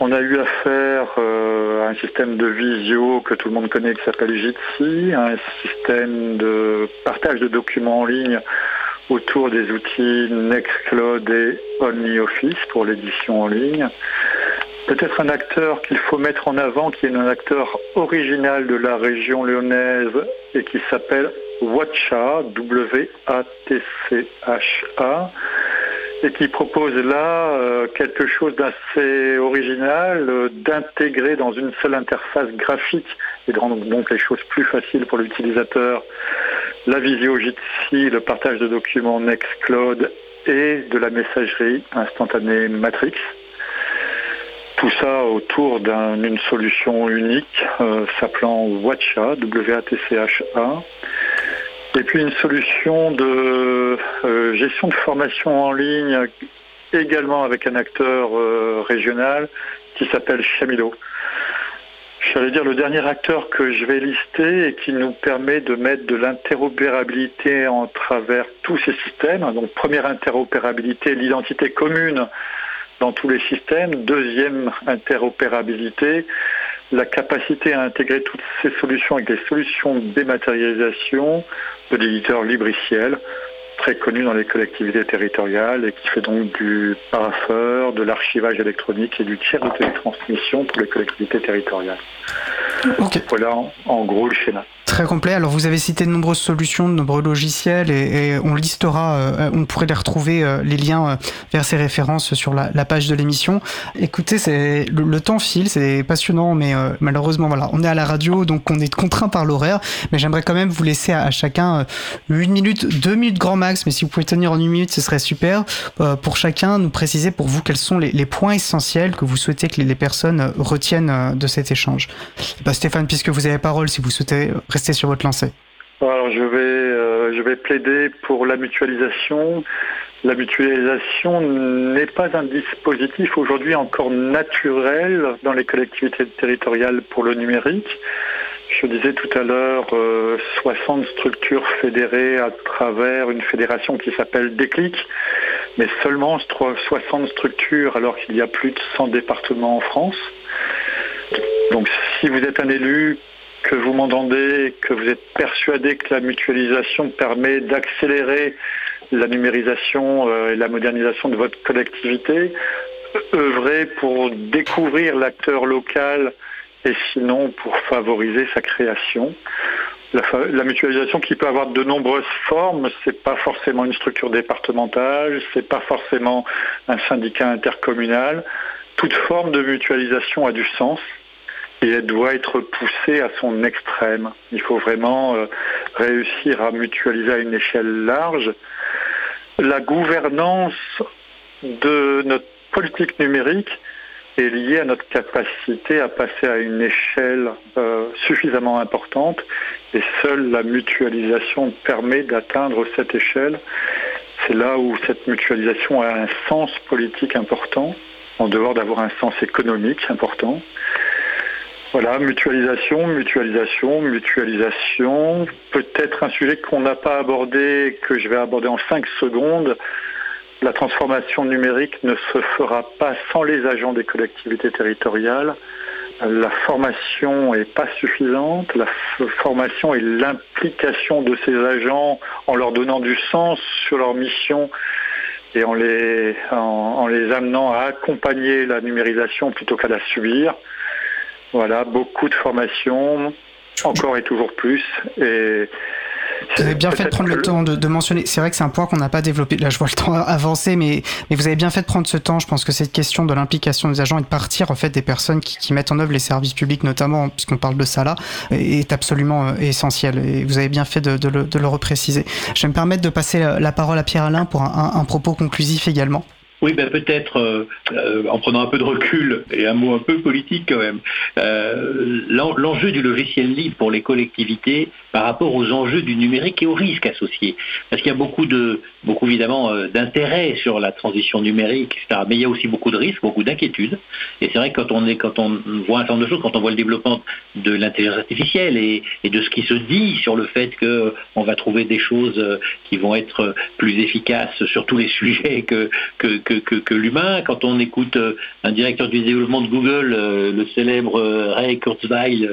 on a eu affaire euh, à un système de visio que tout le monde connaît qui s'appelle Jitsi, un système de partage de documents en ligne autour des outils Nextcloud et OnlyOffice pour l'édition en ligne. Peut-être un acteur qu'il faut mettre en avant, qui est un acteur original de la région lyonnaise et qui s'appelle Watcha, W-A-T-C-H-A, et qui propose là euh, quelque chose d'assez original, euh, d'intégrer dans une seule interface graphique et de rendre donc les choses plus faciles pour l'utilisateur la visio Jitsi, le partage de documents Nextcloud et de la messagerie instantanée Matrix. Tout ça autour d'une solution unique euh, s'appelant Watcha, W-A-T-C-H-A. Et puis une solution de euh, gestion de formation en ligne également avec un acteur euh, régional qui s'appelle Chamilo. J'allais dire le dernier acteur que je vais lister et qui nous permet de mettre de l'interopérabilité en travers tous ces systèmes. Donc première interopérabilité, l'identité commune dans tous les systèmes. Deuxième interopérabilité, la capacité à intégrer toutes ces solutions avec des solutions de dématérialisation de l'éditeur Libriciel, très connu dans les collectivités territoriales et qui fait donc du paraffeur, de l'archivage électronique et du tiers de télétransmission pour les collectivités territoriales. Voilà en gros le schéma. Très complet. Alors vous avez cité de nombreuses solutions, de nombreux logiciels et, on listera, euh, on pourrait les retrouver, euh, les liens euh, vers ces références sur la, page de l'émission. Écoutez, le, temps file, c'est passionnant, mais malheureusement voilà, on est à la radio, donc on est contraint par l'horaire. Mais j'aimerais quand même vous laisser à, chacun une minute, deux minutes grand max, mais si vous pouvez tenir en une minute, ce serait super. pour chacun, nous préciser pour vous quels sont les, points essentiels que vous souhaitez que les, personnes retiennent de cet échange. Bah, Stéphane, puisque vous avez la parole, si vous souhaitez rester sur votre lancée alors je vais, euh, je vais plaider pour la mutualisation. La mutualisation n'est pas un dispositif aujourd'hui encore naturel dans les collectivités territoriales pour le numérique. Je disais tout à l'heure 60 euh, structures fédérées à travers une fédération qui s'appelle Déclic, mais seulement 60 structures alors qu'il y a plus de 100 départements en France. Donc si vous êtes un élu que vous m'entendez, que vous êtes persuadé que la mutualisation permet d'accélérer la numérisation euh, et la modernisation de votre collectivité, œuvrez pour découvrir l'acteur local et sinon pour favoriser sa création. La, mutualisation qui peut avoir de nombreuses formes, c'est pas forcément une structure départementale, c'est pas forcément un syndicat intercommunal. Toute forme de mutualisation a du sens et elle doit être poussée à son extrême. Il faut vraiment euh, réussir à mutualiser à une échelle large. La gouvernance de notre politique numérique est liée à notre capacité à passer à une échelle euh, suffisamment importante et seule la mutualisation permet d'atteindre cette échelle. C'est là où cette mutualisation a un sens politique important, en dehors d'avoir un sens économique important. Voilà, mutualisation, mutualisation, mutualisation. Peut-être un sujet qu'on n'a pas abordé, que je vais aborder en 5 secondes. La transformation numérique ne se fera pas sans les agents des collectivités territoriales. La formation n'est pas suffisante. La formation et l'implication de ces agents en leur donnant du sens sur leur mission et en les, en les amenant à accompagner la numérisation plutôt qu'à la subir. Voilà, beaucoup de formations, encore et toujours plus. Et vous avez bien fait de prendre le temps de, mentionner. C'est vrai que c'est un point qu'on n'a pas développé. Là, je vois le temps avancer, mais, mais vous avez bien fait de prendre ce temps. Je pense que cette question de l'implication des agents et de partir en fait des personnes qui, mettent en œuvre les services publics, notamment puisqu'on parle de ça là, est absolument euh, essentiel. Et vous avez bien fait de, le, repréciser. Je vais me permettre de passer la parole à Pierre Alain pour un propos conclusif également. Oui, ben peut-être euh, euh, en prenant un peu de recul et un mot un peu politique quand même. Euh, l'enjeu du logiciel libre pour les collectivités par rapport aux enjeux du numérique et aux risques associés. Parce qu'il y a beaucoup de, beaucoup évidemment d'intérêt sur la transition numérique, etc. Mais il y a aussi beaucoup de risques, beaucoup d'inquiétudes. Et c'est vrai que quand on est, quand on voit un certain nombre de choses, quand on voit le développement de l'intelligence artificielle et, de ce qui se dit sur le fait qu'on va trouver des choses qui vont être plus efficaces sur tous les sujets que, que que, l'humain. Quand on écoute euh, un directeur du développement de Google, euh, le célèbre euh, Ray Kurzweil,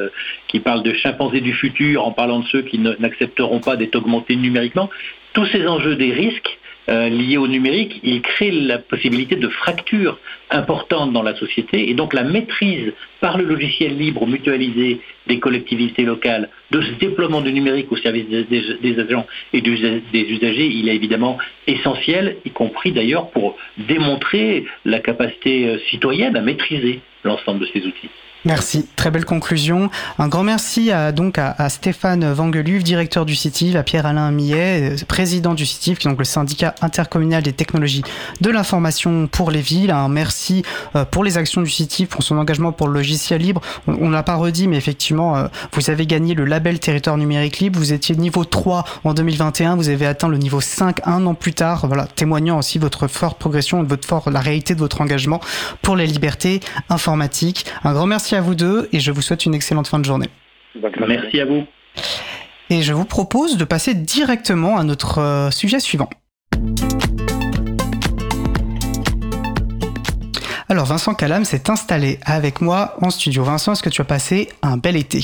qui parle de chimpanzés du futur en parlant de ceux qui n'accepteront pas d'être augmentés numériquement, tous ces enjeux des risques euh, liés au numérique, il crée la possibilité de fractures importantes dans la société et donc la maîtrise par le logiciel libre mutualisé des collectivités locales de ce déploiement du numérique au service des, agents et des usagers, il est évidemment essentiel, y compris d'ailleurs pour démontrer la capacité euh, citoyenne à maîtriser l'ensemble de ces outils. Merci, très belle conclusion. Un grand merci à, donc à, Stéphane Vangeluve, directeur du CITIV, à Pierre-Alain Millet, euh, président du CITIV, qui est donc le syndicat intercommunal des technologies de l'information pour les villes. Un merci euh, pour les actions du CITIV, pour son engagement pour le logiciel libre. On ne l'a pas redit, mais effectivement, euh, vous avez gagné le label territoire numérique libre. Vous étiez niveau 3 en 2021, vous avez atteint le niveau 5 un an plus tard, voilà, témoignant aussi votre forte progression, votre forte, la réalité de votre engagement pour les libertés informatiques. Un grand merci à vous deux et je vous souhaite une excellente fin de journée. Merci à vous. Et je vous propose de passer directement à notre euh, sujet suivant. Alors Vincent Calam s'est installé avec moi en studio. Vincent, est-ce que tu as passé un bel été?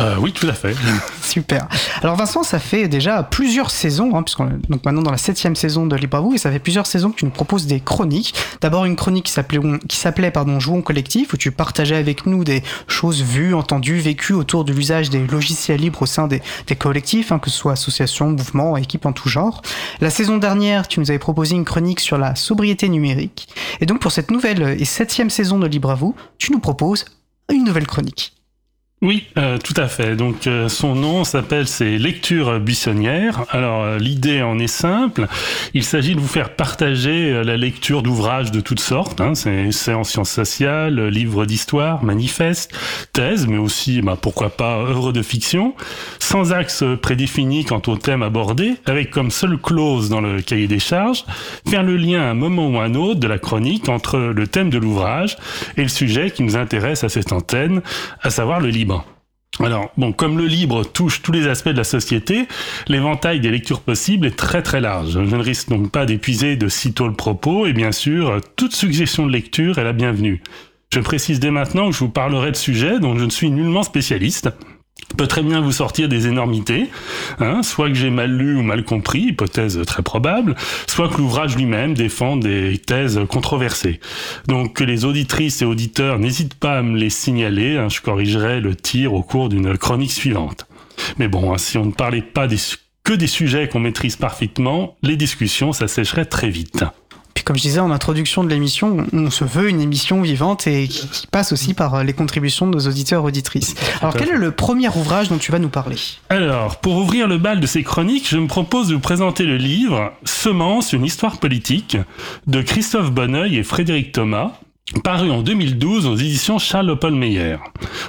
Euh, Oui, tout à fait. Super. Alors Vincent, ça fait déjà plusieurs saisons, hein, puisqu'on est donc maintenant dans la septième saison de Libre à vous, et ça fait plusieurs saisons que tu nous proposes des chroniques. D'abord une chronique qui s'appelait, pardon, Jouons collectif, où tu partageais avec nous des choses vues, entendues, vécues autour de l'usage des logiciels libres au sein des, collectifs, hein, que ce soit associations, mouvements, équipes en tout genre. La saison dernière, tu nous avais proposé une chronique sur la sobriété numérique. Et donc pour cette nouvelle septième saison de Libre à vous, tu nous proposes une nouvelle chronique. Oui, euh, tout à fait. Donc euh, son nom s'appelle c'est Lectures buissonnières. Alors euh, l'idée en est simple. Il s'agit de vous faire partager la lecture d'ouvrages de toutes sortes. Hein. C'est en sciences sociales, livres d'histoire, manifestes, thèses, mais aussi, bah, pourquoi pas, œuvres de fiction, sans axe prédéfini quant au thème abordé, avec comme seule clause dans le cahier des charges, faire le lien à un moment ou à un autre de la chronique entre le thème de l'ouvrage et le sujet qui nous intéresse à cette antenne, à savoir le libre. Alors, bon, comme le libre touche tous les aspects de la société, l'éventail des lectures possibles est très très large. Je ne risque donc pas d'épuiser de sitôt le propos, et bien sûr, toute suggestion de lecture est la bienvenue. Je précise dès maintenant que je vous parlerai de sujets dont je ne suis nullement spécialiste, peut très bien vous sortir des énormités, hein, soit que j'ai mal lu ou mal compris, hypothèse très probable, soit que l'ouvrage lui-même défend des thèses controversées. Donc que les auditrices et auditeurs n'hésitent pas à me les signaler, hein, je corrigerai le tir au cours d'une chronique suivante. Mais bon, hein, si on ne parlait pas que des sujets qu'on maîtrise parfaitement, les discussions s'assècheraient très vite. Puis comme je disais en introduction de l'émission, on se veut une émission vivante et qui, passe aussi par euh, les contributions de nos auditeurs auditrices. Alors quel est le premier ouvrage dont tu vas nous parler? Alors, pour ouvrir le bal de ces chroniques, je me propose de vous présenter le livre Semence, une histoire politique de Christophe Bonneuil et Frédéric Thomas, paru en 2012 aux éditions Charles Meyer,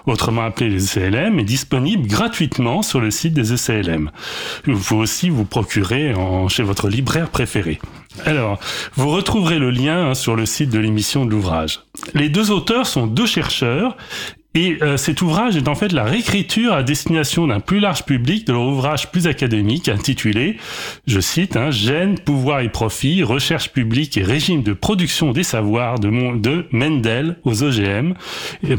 autrement appelé les ECLM, est disponible gratuitement sur le site des ECLM. Vous pouvez aussi vous procurer chez votre libraire préféré. Alors, vous retrouverez le lien hein, sur le site de l'émission de l'ouvrage. Les deux auteurs sont deux chercheurs et euh, cet ouvrage est en fait la réécriture à destination d'un plus large public de leur ouvrage plus académique intitulé, je cite, hein, Gènes, pouvoir et profit, recherche publique et régime de production des savoirs de, de Mendel aux OGM,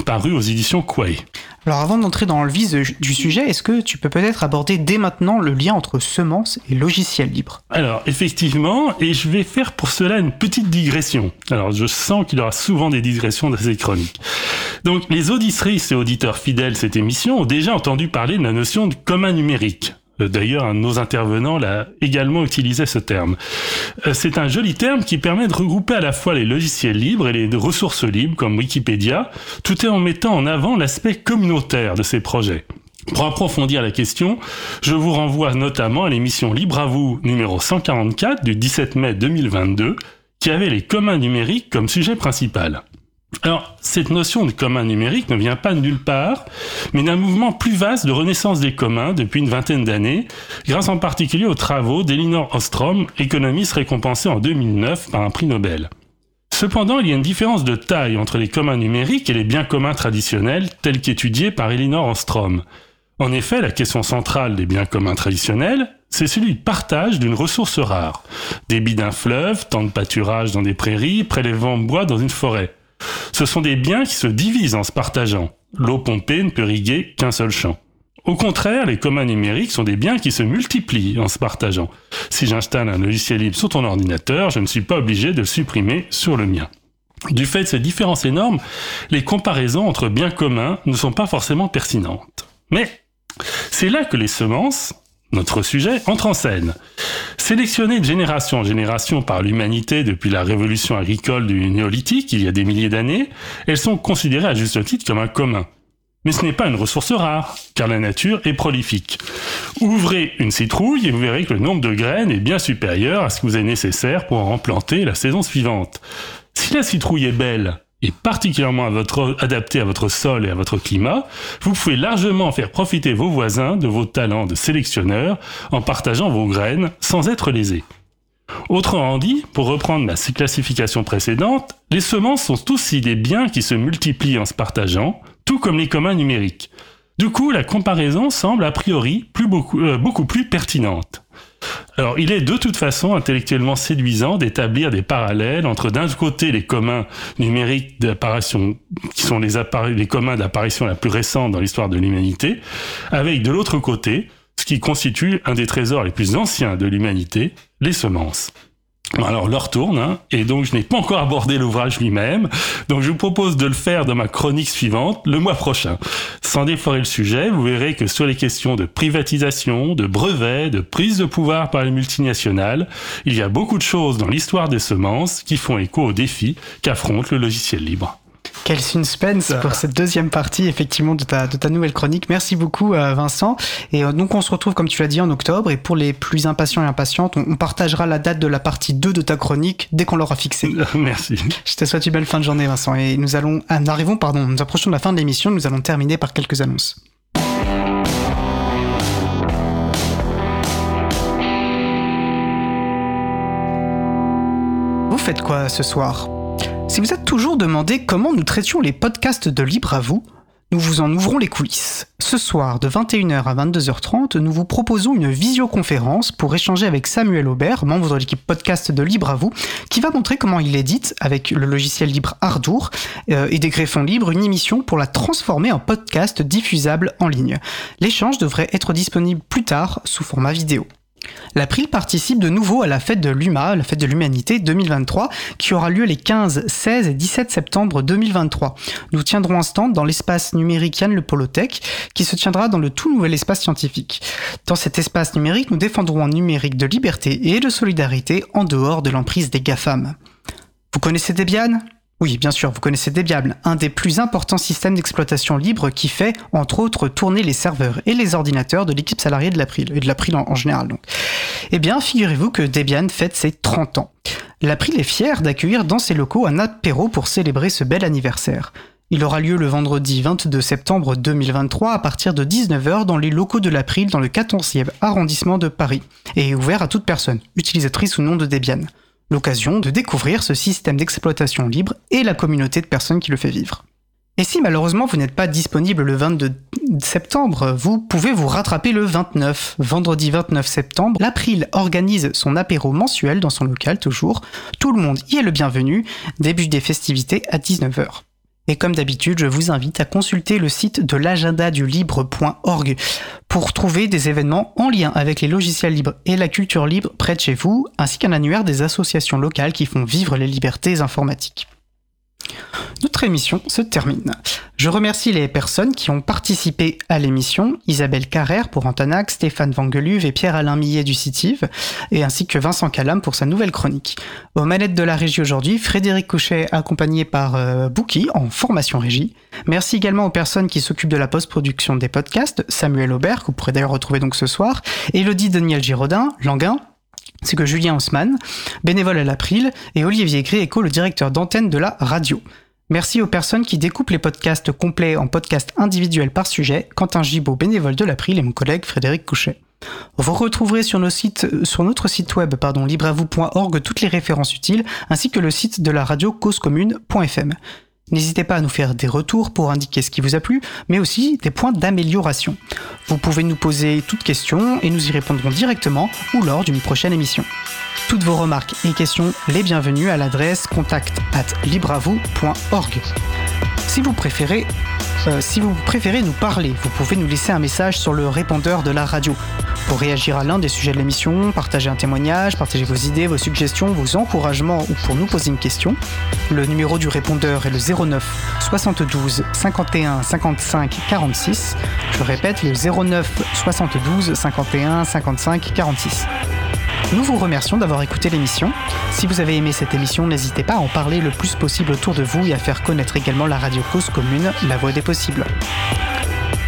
paru aux éditions Quay. Alors avant d'entrer dans le vif du sujet, est-ce que tu peux peut-être aborder dès maintenant le lien entre semences et logiciel libre Alors effectivement, et je vais faire pour cela une petite digression. Alors je sens qu'il y aura souvent des digressions dans ces chroniques. Donc les auditrices et auditeurs fidèles de cette émission ont déjà entendu parler de la notion de commun numérique. Euh, d'ailleurs, nos intervenants l'a également utilisé ce terme. Euh, c'est un joli terme qui permet de regrouper à la fois les logiciels libres et les ressources libres comme Wikipédia, tout en mettant en avant l'aspect communautaire de ces projets. Pour approfondir la question, je vous renvoie notamment à l'émission Libre à vous numéro 144 du 17 mai 2022 qui avait les communs numériques comme sujet principal. Alors, cette notion de commun numérique ne vient pas de nulle part, mais d'un mouvement plus vaste de renaissance des communs depuis une vingtaine d'années, grâce en particulier aux travaux d'Elinor Ostrom, économiste récompensée en 2009 par un prix Nobel. Cependant, il y a une différence de taille entre les communs numériques et les biens communs traditionnels tels qu'étudiés par Elinor Ostrom. En effet, la question centrale des biens communs traditionnels, c'est celui de partage d'une ressource rare. Débit d'un fleuve, temps de pâturage dans des prairies, prélèvement de bois dans une forêt. Ce sont des biens qui se divisent en se partageant. L'eau pompée ne peut riguer qu'un seul champ. Au contraire, les communs numériques sont des biens qui se multiplient en se partageant. Si j'installe un logiciel libre sur ton ordinateur, je ne suis pas obligé de le supprimer sur le mien. Du fait de ces différences énormes, les comparaisons entre biens communs ne sont pas forcément pertinentes. Mais c'est là que les semences, notre sujet, entrent en scène. Sélectionnées de génération en génération par l'humanité depuis la révolution agricole du néolithique, il y a des milliers d'années, elles sont considérées à juste titre comme un commun. Mais ce n'est pas une ressource rare, car la nature est prolifique. Ouvrez une citrouille et vous verrez que le nombre de graines est bien supérieur à ce que vous avez nécessaire pour en planter la saison suivante. Si la citrouille est belle, et particulièrement adaptée à votre sol et à votre climat, vous pouvez largement faire profiter vos voisins de vos talents de sélectionneur en partageant vos graines sans être lésés. Autrement dit, pour reprendre ma classification précédente, les semences sont aussi des biens qui se multiplient en se partageant, tout comme les communs numériques. Du coup, la comparaison semble a priori euh, beaucoup plus pertinente. Alors, il est de toute façon intellectuellement séduisant d'établir des parallèles entre d'un côté les communs numériques d'apparition, qui sont les, communs d'apparition la plus récente dans l'histoire de l'humanité, avec de l'autre côté ce qui constitue un des trésors les plus anciens de l'humanité, les semences. Alors l'heure tourne, hein, et donc je n'ai pas encore abordé l'ouvrage lui-même, donc je vous propose de le faire dans ma chronique suivante, le mois prochain. Sans déforer le sujet, vous verrez que sur les questions de privatisation, de brevets, de prise de pouvoir par les multinationales, il y a beaucoup de choses dans l'histoire des semences qui font écho aux défis qu'affronte le logiciel libre. Quel suspense pour cette deuxième partie, effectivement, de ta, de ta nouvelle chronique. Merci beaucoup, euh, Vincent. Et euh, donc, on se retrouve, comme tu l'as dit, en octobre. Et pour les plus impatients et impatientes, on, partagera la date de la partie 2 de ta chronique dès qu'on l'aura fixée. Merci. Je te souhaite une belle fin de journée, Vincent. Et nous allons, ah, nous arrivons, pardon, nous approchons de la fin de l'émission. Nous allons terminer par quelques annonces. Vous faites quoi ce soir? Si vous êtes toujours demandé comment nous traitions les podcasts de Libre à vous, nous vous en ouvrons les coulisses. Ce soir, de 21h à 22h30, nous vous proposons une visioconférence pour échanger avec Samuel Aubert, membre de l'équipe podcast de Libre à vous, qui va montrer comment il édite, avec le logiciel libre Ardour euh, et des greffons libres, une émission pour la transformer en podcast diffusable en ligne. L'échange devrait être disponible plus tard sous format vidéo. L'April participe de nouveau à la fête de l'UMA, la fête de l'humanité 2023, qui aura lieu les 15, 16 et 17 septembre 2023. Nous tiendrons un stand dans l'espace numérique Yann Le Polotech, qui se tiendra dans le tout nouvel espace scientifique. Dans cet espace numérique, nous défendrons un numérique de liberté et de solidarité en dehors de l'emprise des GAFAM. Vous connaissez Debian? Oui, bien sûr, vous connaissez Debian, un des plus importants systèmes d'exploitation libre qui fait, entre autres, tourner les serveurs et les ordinateurs de l'équipe salariée de l'April, et de l'April en, général. Donc. Eh bien, figurez-vous que Debian fête ses 30 ans. L'April est fier d'accueillir dans ses locaux un apéro pour célébrer ce bel anniversaire. Il aura lieu le vendredi 22 septembre 2023 à partir de 19h dans les locaux de l'April dans le 14e arrondissement de Paris, et est ouvert à toute personne, utilisatrice ou non de Debian l'occasion de découvrir ce système d'exploitation libre et la communauté de personnes qui le fait vivre. Et si malheureusement vous n'êtes pas disponible le 22 septembre, vous pouvez vous rattraper le 29. Vendredi 29 septembre, l'April organise son apéro mensuel dans son local toujours. Tout le monde y est le bienvenu. Début des festivités à 19h. Et comme d'habitude, je vous invite à consulter le site de l'agenda du libre.org pour trouver des événements en lien avec les logiciels libres et la culture libre près de chez vous, ainsi qu'un annuaire des associations locales qui font vivre les libertés informatiques. Notre émission se termine. Je remercie les personnes qui ont participé à l'émission, Isabelle Carrère pour Antanac, Stéphane Vangeluve et Pierre-Alain Millet du Citive, et ainsi que Vincent Calam pour sa nouvelle chronique. Aux manettes de la régie aujourd'hui, Frédéric Couchet accompagné par euh, Bouki en formation régie. Merci également aux personnes qui s'occupent de la post-production des podcasts, Samuel Aubert, que vous pourrez d'ailleurs retrouver donc ce soir, Elodie Daniel Giraudin, Languin, c'est que Julien Haussmann, bénévole à l'April, et Olivier Gréco, le directeur d'antenne de la radio. Merci aux personnes qui découpent les podcasts complets en podcasts individuels par sujet, Quentin Gibaud, bénévole de l'April, et mon collègue Frédéric Couchet. Vous retrouverez sur, notre site web pardon, toutes les références utiles, ainsi que le site de la radio causecommune.fm. N'hésitez pas à nous faire des retours pour indiquer ce qui vous a plu, mais aussi des points d'amélioration. Vous pouvez nous poser toutes questions et nous y répondrons directement ou lors d'une prochaine émission. Toutes vos remarques et questions, les bienvenues à l'adresse contact. Si vous préférez euh, si vous préférez nous parler, vous pouvez nous laisser un message sur le répondeur de la radio. Pour réagir à l'un des sujets de l'émission, partager un témoignage, partager vos idées, vos suggestions, vos encouragements ou pour nous poser une question, le numéro du répondeur est le 09 72 51 55 46. Je répète, le 09 72 51 55 46. Nous vous remercions d'avoir écouté l'émission. Si vous avez aimé cette émission, n'hésitez pas à en parler le plus possible autour de vous et à faire connaître également la radio cause commune, la voix des possibles.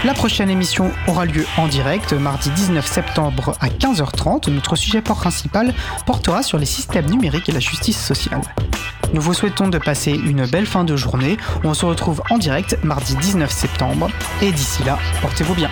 La prochaine émission aura lieu en direct mardi 19 septembre à 15h30. Notre sujet principal portera sur les systèmes numériques et la justice sociale. Nous vous souhaitons de passer une belle fin de journée. On se retrouve en direct mardi 19 septembre. Et d'ici là, portez-vous bien.